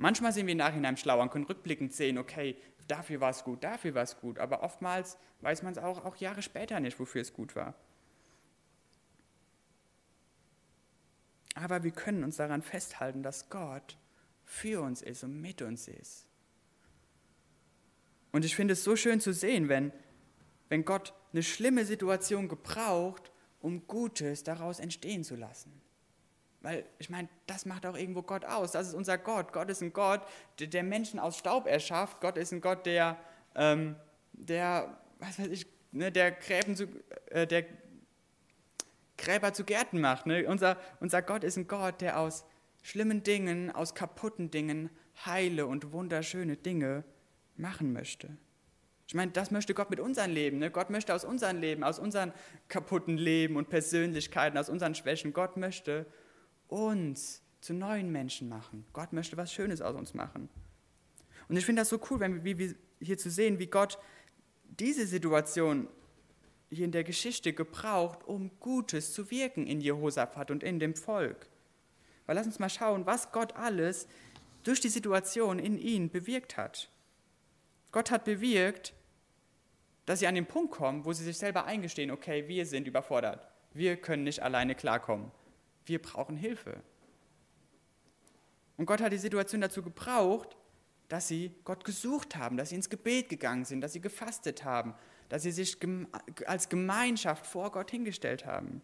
Manchmal sind wir im Nachhinein schlauer und können rückblickend sehen, okay, dafür war es gut, dafür war es gut, aber oftmals weiß man es auch, auch Jahre später nicht, wofür es gut war. Aber wir können uns daran festhalten, dass Gott für uns ist und mit uns ist. Und ich finde es so schön zu sehen, wenn, wenn Gott eine schlimme Situation gebraucht, um Gutes daraus entstehen zu lassen. Weil ich meine, das macht auch irgendwo Gott aus. Das ist unser Gott. Gott ist ein Gott, der, Menschen aus Staub erschafft. Gott ist ein Gott, der, ähm, der was weiß ich, ne, der, Gräben zu, äh, der Gräber zu Gärten macht. Ne? Unser, unser Gott ist ein Gott, der aus schlimmen Dingen, aus kaputten Dingen heile und wunderschöne Dinge machen möchte. Ich meine, das möchte Gott mit unserem Leben. Ne? Gott möchte aus unserem Leben, aus unseren kaputten Leben und Persönlichkeiten, aus unseren Schwächen, Gott möchte uns zu neuen Menschen machen. Gott möchte was Schönes aus uns machen. Und ich finde das so cool, wenn wir, hier zu sehen, wie Gott diese Situation hier in der Geschichte gebraucht, um Gutes zu wirken in Jehosaphat und in dem Volk. Weil lass uns mal schauen, was Gott alles durch die Situation in ihnen bewirkt hat. Gott hat bewirkt, dass sie an den Punkt kommen, wo sie sich selber eingestehen, okay, wir sind überfordert. Wir können nicht alleine klarkommen wir brauchen Hilfe. Und Gott hat die Situation dazu gebraucht, dass sie Gott gesucht haben, dass sie ins Gebet gegangen sind, dass sie gefastet haben, dass sie sich als Gemeinschaft vor Gott hingestellt haben.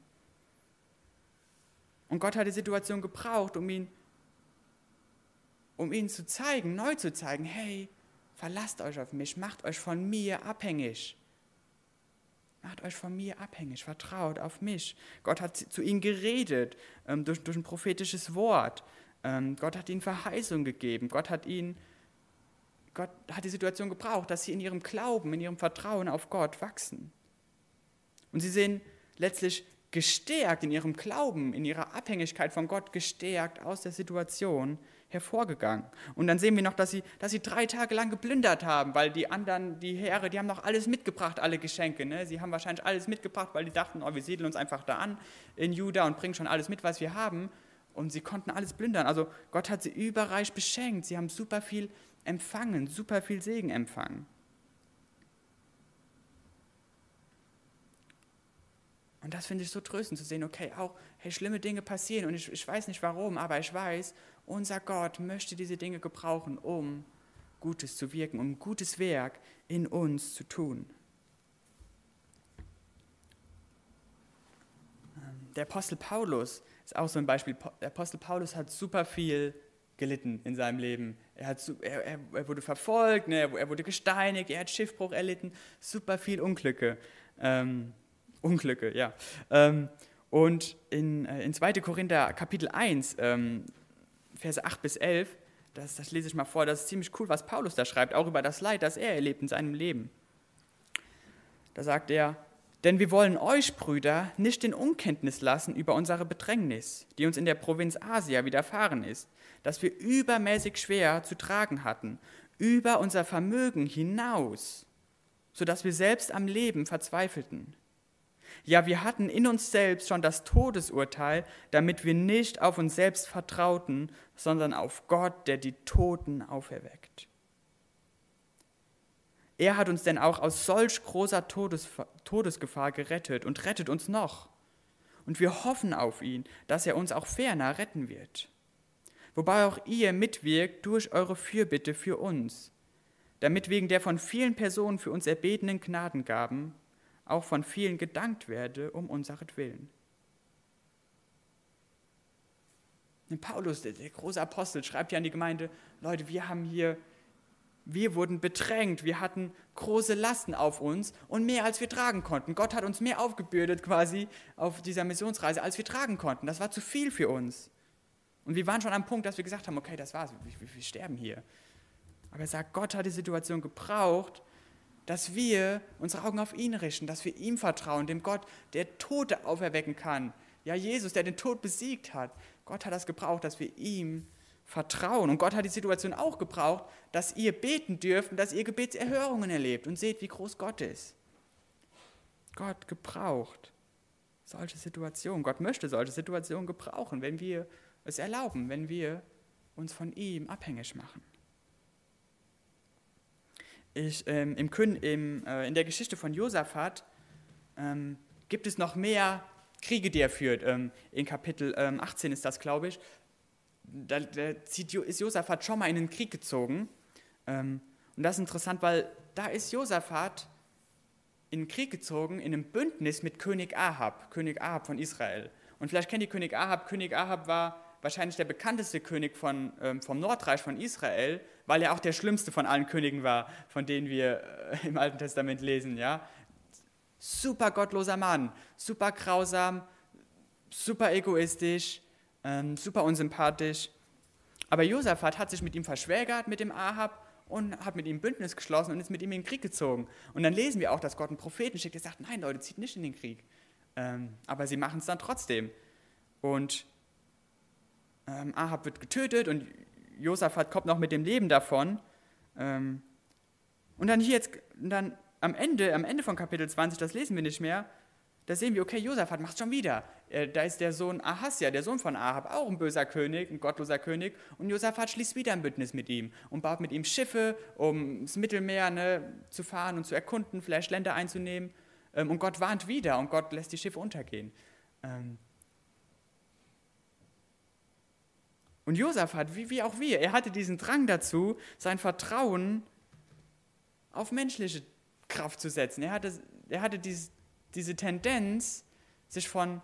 Und Gott hat die Situation gebraucht, um ihn, um ihnen zu zeigen, neu zu zeigen, hey, verlasst euch auf mich, macht euch von mir abhängig. Macht euch von mir abhängig, vertraut auf mich. Gott hat zu ihnen geredet ähm, durch, durch ein prophetisches Wort. Ähm, Gott hat ihnen Verheißung gegeben. Gott hat ihnen, Gott hat die Situation gebraucht, dass sie in ihrem Glauben, in ihrem Vertrauen auf Gott wachsen. Und sie sehen letztlich gestärkt in ihrem Glauben, in ihrer Abhängigkeit von Gott, gestärkt aus der Situation hervorgegangen. Und dann sehen wir noch, dass sie, dass sie drei Tage lang geplündert haben, weil die anderen, die Heere, die haben noch alles mitgebracht, alle Geschenke. Ne? Sie haben wahrscheinlich alles mitgebracht, weil die dachten, oh, wir siedeln uns einfach da an in Juda und bringen schon alles mit, was wir haben. Und sie konnten alles plündern. Also Gott hat sie überreich beschenkt. Sie haben super viel empfangen, super viel Segen empfangen. Und das finde ich so tröstend zu sehen, okay, auch, hey, schlimme Dinge passieren und ich, ich weiß nicht warum, aber ich weiß, unser Gott möchte diese Dinge gebrauchen, um Gutes zu wirken, um gutes Werk in uns zu tun. Ähm, der Apostel Paulus ist auch so ein Beispiel. Der Apostel Paulus hat super viel gelitten in seinem Leben. Er, hat, er, er wurde verfolgt, ne, er wurde gesteinigt, er hat Schiffbruch erlitten, super viel Unglücke. Ähm, Unglücke, ja. Ähm, und in, äh, in 2. Korinther Kapitel 1, ähm, Verse 8 bis 11, das, das lese ich mal vor, das ist ziemlich cool, was Paulus da schreibt, auch über das Leid, das er erlebt in seinem Leben. Da sagt er, denn wir wollen euch, Brüder, nicht in Unkenntnis lassen über unsere Bedrängnis, die uns in der Provinz Asia widerfahren ist, dass wir übermäßig schwer zu tragen hatten, über unser Vermögen hinaus, sodass wir selbst am Leben verzweifelten. Ja, wir hatten in uns selbst schon das Todesurteil, damit wir nicht auf uns selbst vertrauten, sondern auf Gott, der die Toten auferweckt. Er hat uns denn auch aus solch großer Todesgefahr gerettet und rettet uns noch. Und wir hoffen auf ihn, dass er uns auch ferner retten wird. Wobei auch ihr mitwirkt durch eure Fürbitte für uns, damit wegen der von vielen Personen für uns erbetenen Gnadengaben auch von vielen gedankt werde um unseretwillen. Paulus, der, der große Apostel, schreibt ja an die Gemeinde, Leute, wir haben hier, wir wurden bedrängt, wir hatten große Lasten auf uns und mehr als wir tragen konnten. Gott hat uns mehr aufgebürdet quasi auf dieser Missionsreise, als wir tragen konnten. Das war zu viel für uns. Und wir waren schon am Punkt, dass wir gesagt haben, okay, das war's, wir, wir sterben hier. Aber er sagt, Gott hat die Situation gebraucht, dass wir unsere Augen auf ihn richten, dass wir ihm vertrauen, dem Gott, der Tote auferwecken kann. Ja, Jesus, der den Tod besiegt hat. Gott hat das gebraucht, dass wir ihm vertrauen. Und Gott hat die Situation auch gebraucht, dass ihr beten dürft und dass ihr Gebetserhörungen erlebt. Und seht, wie groß Gott ist. Gott gebraucht solche Situationen. Gott möchte solche Situationen gebrauchen, wenn wir es erlauben, wenn wir uns von ihm abhängig machen ich, ähm, im, im, äh, in der Geschichte von Josaphat ähm, gibt es noch mehr Kriege, die er führt. Ähm, in Kapitel 18 ähm, ist das, glaube ich. Da, da zieht, ist Josaphat schon mal in den Krieg gezogen. Ähm, und das ist interessant, weil da ist Josaphat in den Krieg gezogen, in einem Bündnis mit König Ahab, König Ahab von Israel. Und vielleicht kennt ihr König Ahab. König Ahab war wahrscheinlich der bekannteste König von, ähm, vom Nordreich von Israel, weil er auch der schlimmste von allen Königen war, von denen wir äh, im Alten Testament lesen. Ja? Super gottloser Mann, super grausam, super egoistisch, ähm, super unsympathisch. Aber Josaphat hat sich mit ihm verschwägert, mit dem Ahab, und hat mit ihm Bündnis geschlossen und ist mit ihm in den Krieg gezogen. Und dann lesen wir auch, dass Gott einen Propheten schickt, der sagt, nein Leute, zieht nicht in den Krieg. Ähm, aber sie machen es dann trotzdem. Und ähm, Ahab wird getötet und Josaphat kommt noch mit dem Leben davon. Ähm, und dann hier jetzt, dann am Ende, am Ende von Kapitel 20, das lesen wir nicht mehr, da sehen wir, okay, Josaphat macht schon wieder. Äh, da ist der Sohn Ahasja, der Sohn von Ahab, auch ein böser König, ein gottloser König. Und Josaphat schließt wieder ein Bündnis mit ihm und baut mit ihm Schiffe, um das Mittelmeer ne, zu fahren und zu erkunden, vielleicht Länder einzunehmen. Ähm, und Gott warnt wieder und Gott lässt die Schiffe untergehen. Ähm, Und Josaphat, wie, wie auch wir, er hatte diesen Drang dazu, sein Vertrauen auf menschliche Kraft zu setzen. Er hatte, er hatte diese, diese Tendenz, sich von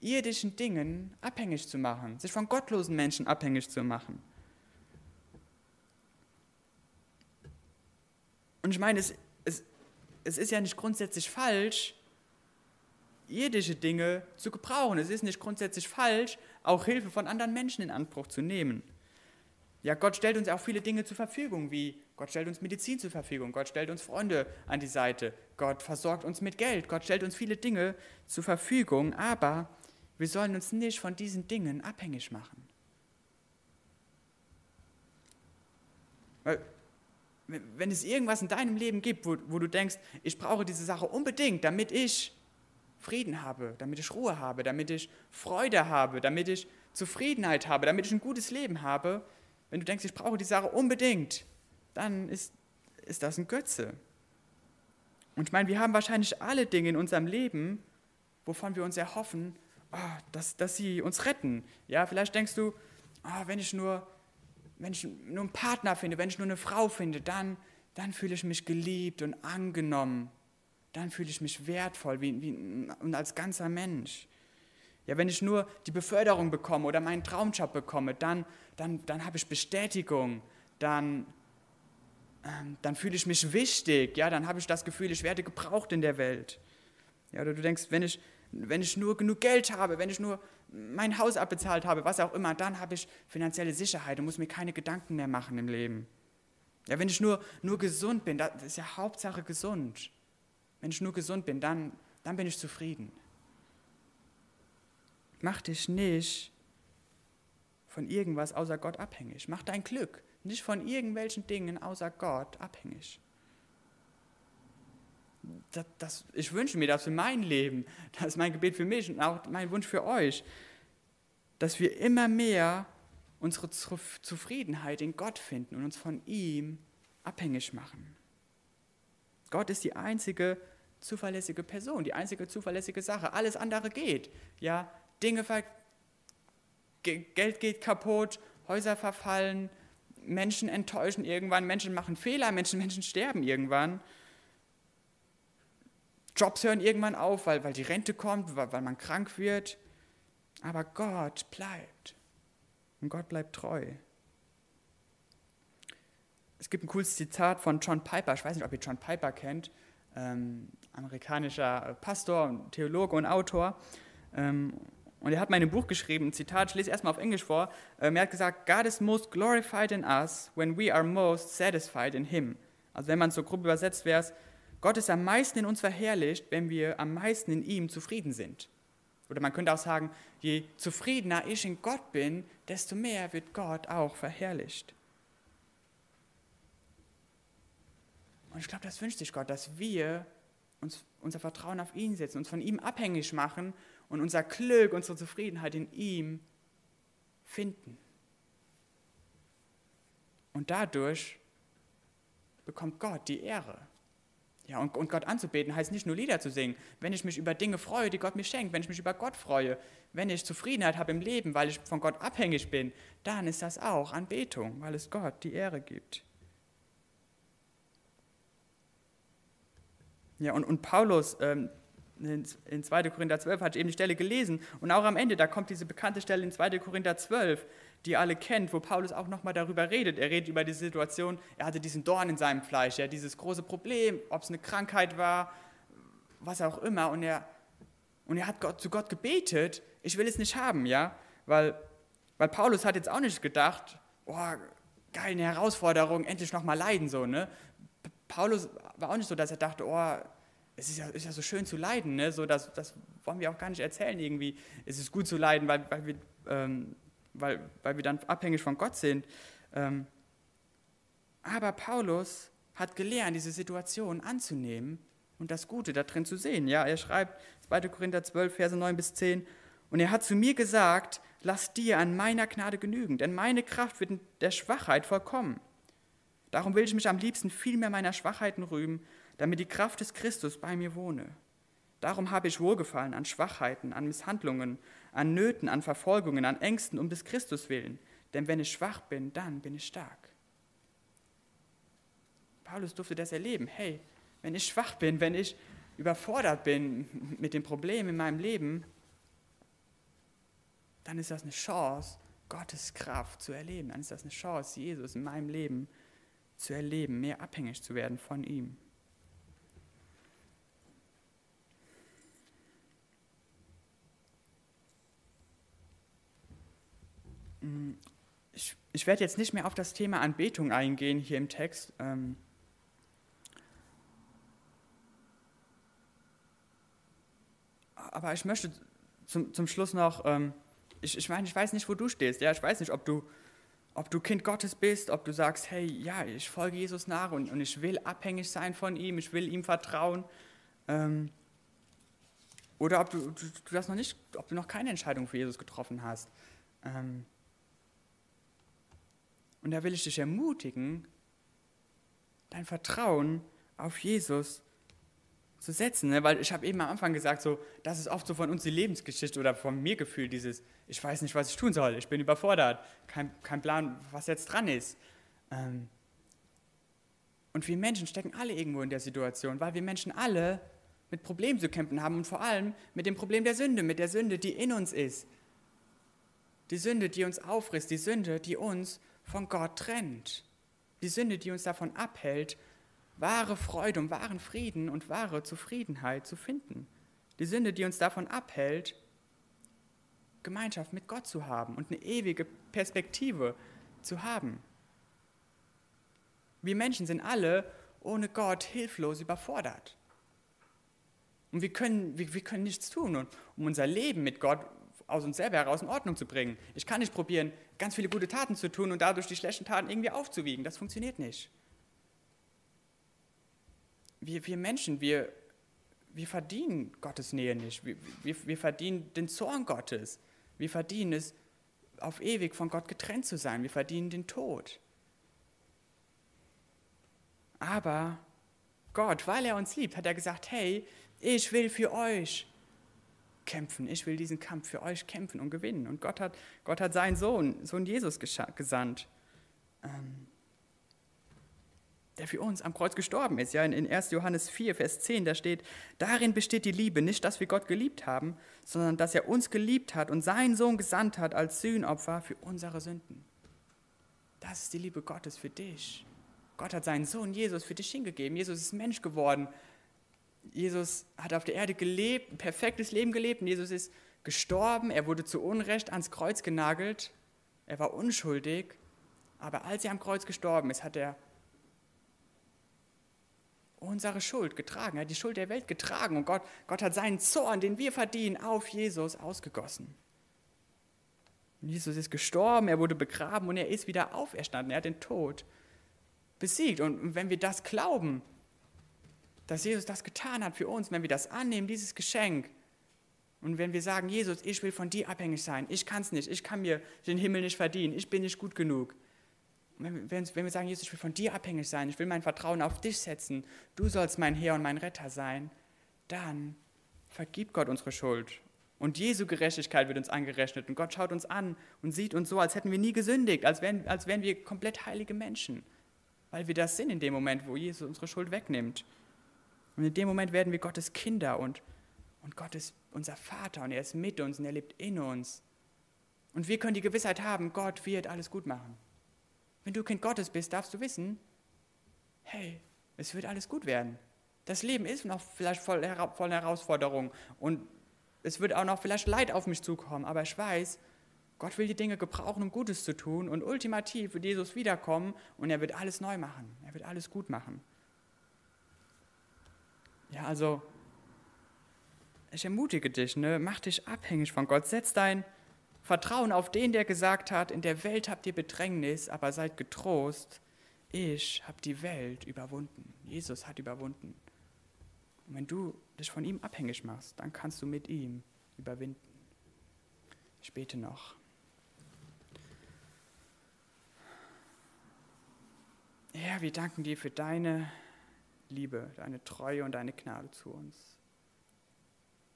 irdischen Dingen abhängig zu machen, sich von gottlosen Menschen abhängig zu machen. Und ich meine, es, es, es ist ja nicht grundsätzlich falsch, irdische Dinge zu gebrauchen. Es ist nicht grundsätzlich falsch, auch Hilfe von anderen Menschen in Anspruch zu nehmen. Ja, Gott stellt uns auch viele Dinge zur Verfügung, wie Gott stellt uns Medizin zur Verfügung, Gott stellt uns Freunde an die Seite, Gott versorgt uns mit Geld, Gott stellt uns viele Dinge zur Verfügung, aber wir sollen uns nicht von diesen Dingen abhängig machen. Weil, wenn es irgendwas in deinem Leben gibt, wo, wo du denkst, ich brauche diese Sache unbedingt, damit ich Frieden habe, damit ich Ruhe habe, damit ich Freude habe, damit ich Zufriedenheit habe, damit ich ein gutes Leben habe, wenn du denkst, ich brauche die Sache unbedingt, dann ist, ist das ein Götze. Und ich meine, wir haben wahrscheinlich alle Dinge in unserem Leben, wovon wir uns erhoffen, oh, dass, dass sie uns retten. Ja, vielleicht denkst du, oh, wenn ich nur, wenn ich nur einen Partner finde, wenn ich nur eine Frau finde, dann, dann fühle ich mich geliebt und angenommen. Dann fühle ich mich wertvoll wie, wie, und als ganzer Mensch. Ja, wenn ich nur die Beförderung bekomme oder meinen Traumjob bekomme, dann, dann, dann habe ich Bestätigung, dann, ähm, dann fühle ich mich wichtig, ja, dann habe ich das Gefühl, ich werde gebraucht in der Welt. Ja, oder du denkst, wenn ich, wenn ich nur genug Geld habe, wenn ich nur mein Haus abbezahlt habe, was auch immer, dann habe ich finanzielle Sicherheit und muss mir keine Gedanken mehr machen im Leben. Ja, wenn ich nur, nur gesund bin, das ist ja Hauptsache gesund. Wenn ich nur gesund bin, dann, dann bin ich zufrieden. Mach dich nicht von irgendwas außer Gott abhängig. Mach dein Glück nicht von irgendwelchen Dingen außer Gott abhängig. Das, das, ich wünsche mir das für mein Leben, das ist mein Gebet für mich und auch mein Wunsch für euch, dass wir immer mehr unsere Zufriedenheit in Gott finden und uns von ihm abhängig machen. Gott ist die einzige zuverlässige Person, die einzige zuverlässige Sache. Alles andere geht. Ja, Dinge ver Geld geht kaputt, Häuser verfallen, Menschen enttäuschen irgendwann, Menschen machen Fehler, Menschen, Menschen sterben irgendwann. Jobs hören irgendwann auf, weil, weil die Rente kommt, weil, weil man krank wird. Aber Gott bleibt. Und Gott bleibt treu. Es gibt ein cooles Zitat von John Piper. Ich weiß nicht, ob ihr John Piper kennt. Ähm, amerikanischer Pastor, Theologe und Autor. Ähm, und er hat mal in Buch geschrieben, ein Zitat, ich lese erstmal auf Englisch vor. Ähm, er hat gesagt, God is most glorified in us when we are most satisfied in Him. Also wenn man so grob übersetzt wäre es, Gott ist am meisten in uns verherrlicht, wenn wir am meisten in ihm zufrieden sind. Oder man könnte auch sagen, je zufriedener ich in Gott bin, desto mehr wird Gott auch verherrlicht. Und ich glaube, das wünscht sich Gott, dass wir uns unser Vertrauen auf ihn setzen, uns von ihm abhängig machen und unser Glück, unsere Zufriedenheit in ihm finden. Und dadurch bekommt Gott die Ehre. Ja, und, und Gott anzubeten heißt nicht nur Lieder zu singen. Wenn ich mich über Dinge freue, die Gott mir schenkt, wenn ich mich über Gott freue, wenn ich Zufriedenheit habe im Leben, weil ich von Gott abhängig bin, dann ist das auch Anbetung, weil es Gott die Ehre gibt. Ja, und, und Paulus, ähm, in 2. Korinther 12 hatte ich eben die Stelle gelesen und auch am Ende, da kommt diese bekannte Stelle in 2. Korinther 12, die ihr alle kennt, wo Paulus auch nochmal darüber redet. Er redet über die Situation, er hatte diesen Dorn in seinem Fleisch, ja, dieses große Problem, ob es eine Krankheit war, was auch immer. Und er, und er hat Gott, zu Gott gebetet, ich will es nicht haben, ja, weil, weil Paulus hat jetzt auch nicht gedacht, oh, geil, eine Herausforderung, endlich nochmal leiden, so, ne. Paulus war auch nicht so, dass er dachte, oh, es ist ja, ist ja so schön zu leiden, ne? so, das, das wollen wir auch gar nicht erzählen irgendwie. Es ist gut zu leiden, weil, weil, wir, ähm, weil, weil wir dann abhängig von Gott sind. Ähm, aber Paulus hat gelernt, diese Situation anzunehmen und das Gute darin zu sehen. Ja, er schreibt 2. Korinther 12, Verse 9 bis 10, und er hat zu mir gesagt, lass dir an meiner Gnade genügen, denn meine Kraft wird in der Schwachheit vollkommen. Darum will ich mich am liebsten viel mehr meiner Schwachheiten rühmen, damit die Kraft des Christus bei mir wohne. Darum habe ich Wohlgefallen an Schwachheiten, an Misshandlungen, an Nöten, an Verfolgungen, an Ängsten um des Christus willen. Denn wenn ich schwach bin, dann bin ich stark. Paulus durfte das erleben. Hey, wenn ich schwach bin, wenn ich überfordert bin mit den Problemen in meinem Leben, dann ist das eine Chance, Gottes Kraft zu erleben. Dann ist das eine Chance, Jesus in meinem Leben zu erleben, mehr abhängig zu werden von ihm. ich, ich werde jetzt nicht mehr auf das Thema Anbetung eingehen hier im Text. Ähm, aber ich möchte zum, zum Schluss noch, ähm, ich, ich meine, ich weiß nicht, wo du stehst. Ja, ich weiß nicht, ob du, ob du Kind Gottes bist, ob du sagst, hey, ja, ich folge Jesus nach und, und ich will abhängig sein von ihm, ich will ihm vertrauen. Ähm, oder ob du, du, du, das noch nicht, ob du noch keine Entscheidung für Jesus getroffen hast. Ähm, und da will ich dich ermutigen, dein Vertrauen auf Jesus zu setzen. Ne? Weil ich habe eben am Anfang gesagt, so, das ist oft so von uns die Lebensgeschichte oder von mir gefühlt, dieses, ich weiß nicht, was ich tun soll, ich bin überfordert, kein, kein Plan, was jetzt dran ist. Ähm, und wir Menschen stecken alle irgendwo in der Situation, weil wir Menschen alle mit Problemen zu kämpfen haben und vor allem mit dem Problem der Sünde, mit der Sünde, die in uns ist. Die Sünde, die uns auffrisst, die Sünde, die uns von Gott trennt. Die Sünde, die uns davon abhält, wahre Freude und wahren Frieden und wahre Zufriedenheit zu finden. Die Sünde, die uns davon abhält, Gemeinschaft mit Gott zu haben und eine ewige Perspektive zu haben. Wir Menschen sind alle ohne Gott hilflos überfordert. Und wir können, wir, wir können nichts tun, um unser Leben mit Gott aus uns selber heraus in Ordnung zu bringen. Ich kann nicht probieren, ganz viele gute Taten zu tun und dadurch die schlechten Taten irgendwie aufzuwiegen. Das funktioniert nicht. Wir, wir Menschen, wir, wir verdienen Gottes Nähe nicht. Wir, wir, wir verdienen den Zorn Gottes. Wir verdienen es, auf ewig von Gott getrennt zu sein. Wir verdienen den Tod. Aber Gott, weil er uns liebt, hat er gesagt, hey, ich will für euch kämpfen. Ich will diesen Kampf für euch kämpfen und gewinnen. Und Gott hat, Gott hat seinen Sohn, Sohn Jesus gesandt, ähm, der für uns am Kreuz gestorben ist. Ja, in, in 1. Johannes 4, Vers 10, da steht, darin besteht die Liebe, nicht, dass wir Gott geliebt haben, sondern dass er uns geliebt hat und seinen Sohn gesandt hat als Sühnopfer für unsere Sünden. Das ist die Liebe Gottes für dich. Gott hat seinen Sohn Jesus für dich hingegeben. Jesus ist Mensch geworden, Jesus hat auf der Erde gelebt, ein perfektes Leben gelebt und Jesus ist gestorben, er wurde zu Unrecht ans Kreuz genagelt, er war unschuldig, aber als er am Kreuz gestorben ist, hat er unsere Schuld getragen, er hat die Schuld der Welt getragen und Gott, Gott hat seinen Zorn, den wir verdienen, auf Jesus ausgegossen. Und Jesus ist gestorben, er wurde begraben und er ist wieder auferstanden, er hat den Tod besiegt. Und wenn wir das glauben, dass Jesus das getan hat für uns, wenn wir das annehmen, dieses Geschenk, und wenn wir sagen, Jesus, ich will von dir abhängig sein, ich kann es nicht, ich kann mir den Himmel nicht verdienen, ich bin nicht gut genug. Wenn, wir sagen, Jesus, ich will von dir abhängig sein, ich will mein Vertrauen auf dich setzen, du sollst mein Herr und mein Retter sein, dann vergibt Gott unsere Schuld. Und Jesu Gerechtigkeit wird uns angerechnet. Und Gott schaut uns an und sieht uns so, als hätten wir nie gesündigt, als wären, als wären wir komplett heilige Menschen. Weil wir das sind in dem Moment, wo Jesus unsere Schuld wegnimmt. Und in dem Moment werden wir Gottes Kinder und, und Gott ist unser Vater und er ist mit uns und er lebt in uns. Und wir können die Gewissheit haben, Gott wird alles gut machen. Wenn du Kind Gottes bist, darfst du wissen, hey, es wird alles gut werden. Das Leben ist noch vielleicht voll, voll Herausforderungen und es wird auch noch vielleicht Leid auf mich zukommen, aber ich weiß, Gott will die Dinge gebrauchen, um Gutes zu tun und ultimativ wird Jesus wiederkommen und er wird alles neu machen. Er wird alles gut machen. Ja, also ich ermutige dich, ne? mach dich abhängig von Gott. Setz dein Vertrauen auf den, der gesagt hat, in der Welt habt ihr Bedrängnis, aber seid getrost. Ich habe die Welt überwunden. Jesus hat überwunden. Und wenn du dich von ihm abhängig machst, dann kannst du mit ihm überwinden. Ich bete noch. Herr, wir danken dir für deine Liebe, deine Treue und deine Gnade zu uns.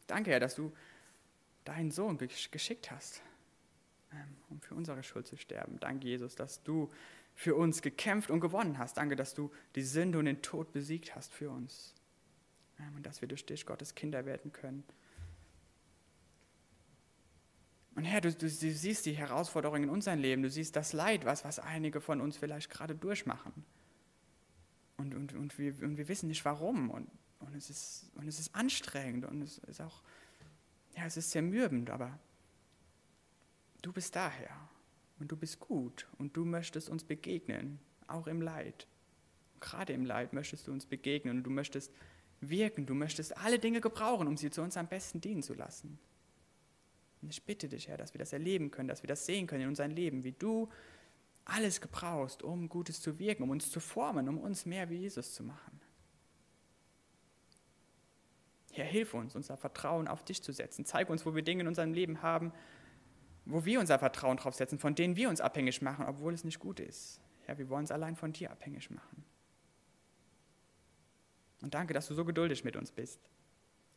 Danke, Herr, dass du deinen Sohn geschickt hast, um für unsere Schuld zu sterben. Danke, Jesus, dass du für uns gekämpft und gewonnen hast. Danke, dass du die Sünde und den Tod besiegt hast für uns. Ähm, und dass wir durch dich Gottes Kinder werden können. Und Herr, du, du, siehst die Herausforderungen in unserem Leben, du siehst das Leid, was, was einige von uns vielleicht gerade durchmachen. Und, und, und, wir, und wir wissen nicht warum. Und, und, es ist, und es ist anstrengend und es ist auch, ja, es ist zermürbend, aber du bist daher. Und du bist gut und du möchtest uns begegnen, auch im Leid. Gerade im Leid möchtest du uns begegnen und du möchtest wirken, du möchtest alle Dinge gebrauchen, um sie zu uns am besten dienen zu lassen. Und ich bitte dich, Herr, dass wir das erleben können, dass wir das sehen können in unserem Leben, wie du alles gebrauchst, um Gutes zu wirken, um uns zu formen, um uns mehr wie Jesus zu machen. Herr, hilf uns, unser Vertrauen auf dich zu setzen. Zeig uns, wo wir Dinge in unserem Leben haben, wo wir unser Vertrauen drauf setzen, von denen wir uns abhängig machen, obwohl es nicht gut ist. Herr, wir wollen es allein von dir abhängig machen. Und danke, dass du so geduldig mit uns bist.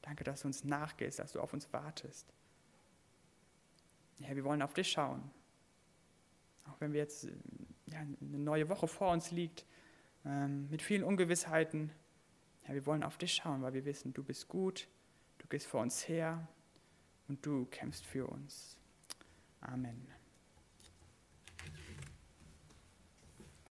Danke, dass du uns nachgehst, dass du auf uns wartest. Herr, wir wollen auf dich schauen. Auch wenn wir jetzt ja, eine neue Woche vor uns liegt, ähm, mit vielen Ungewissheiten. Ja, wir wollen auf dich schauen, weil wir wissen, du bist gut, du gehst vor uns her und du kämpfst für uns. Amen.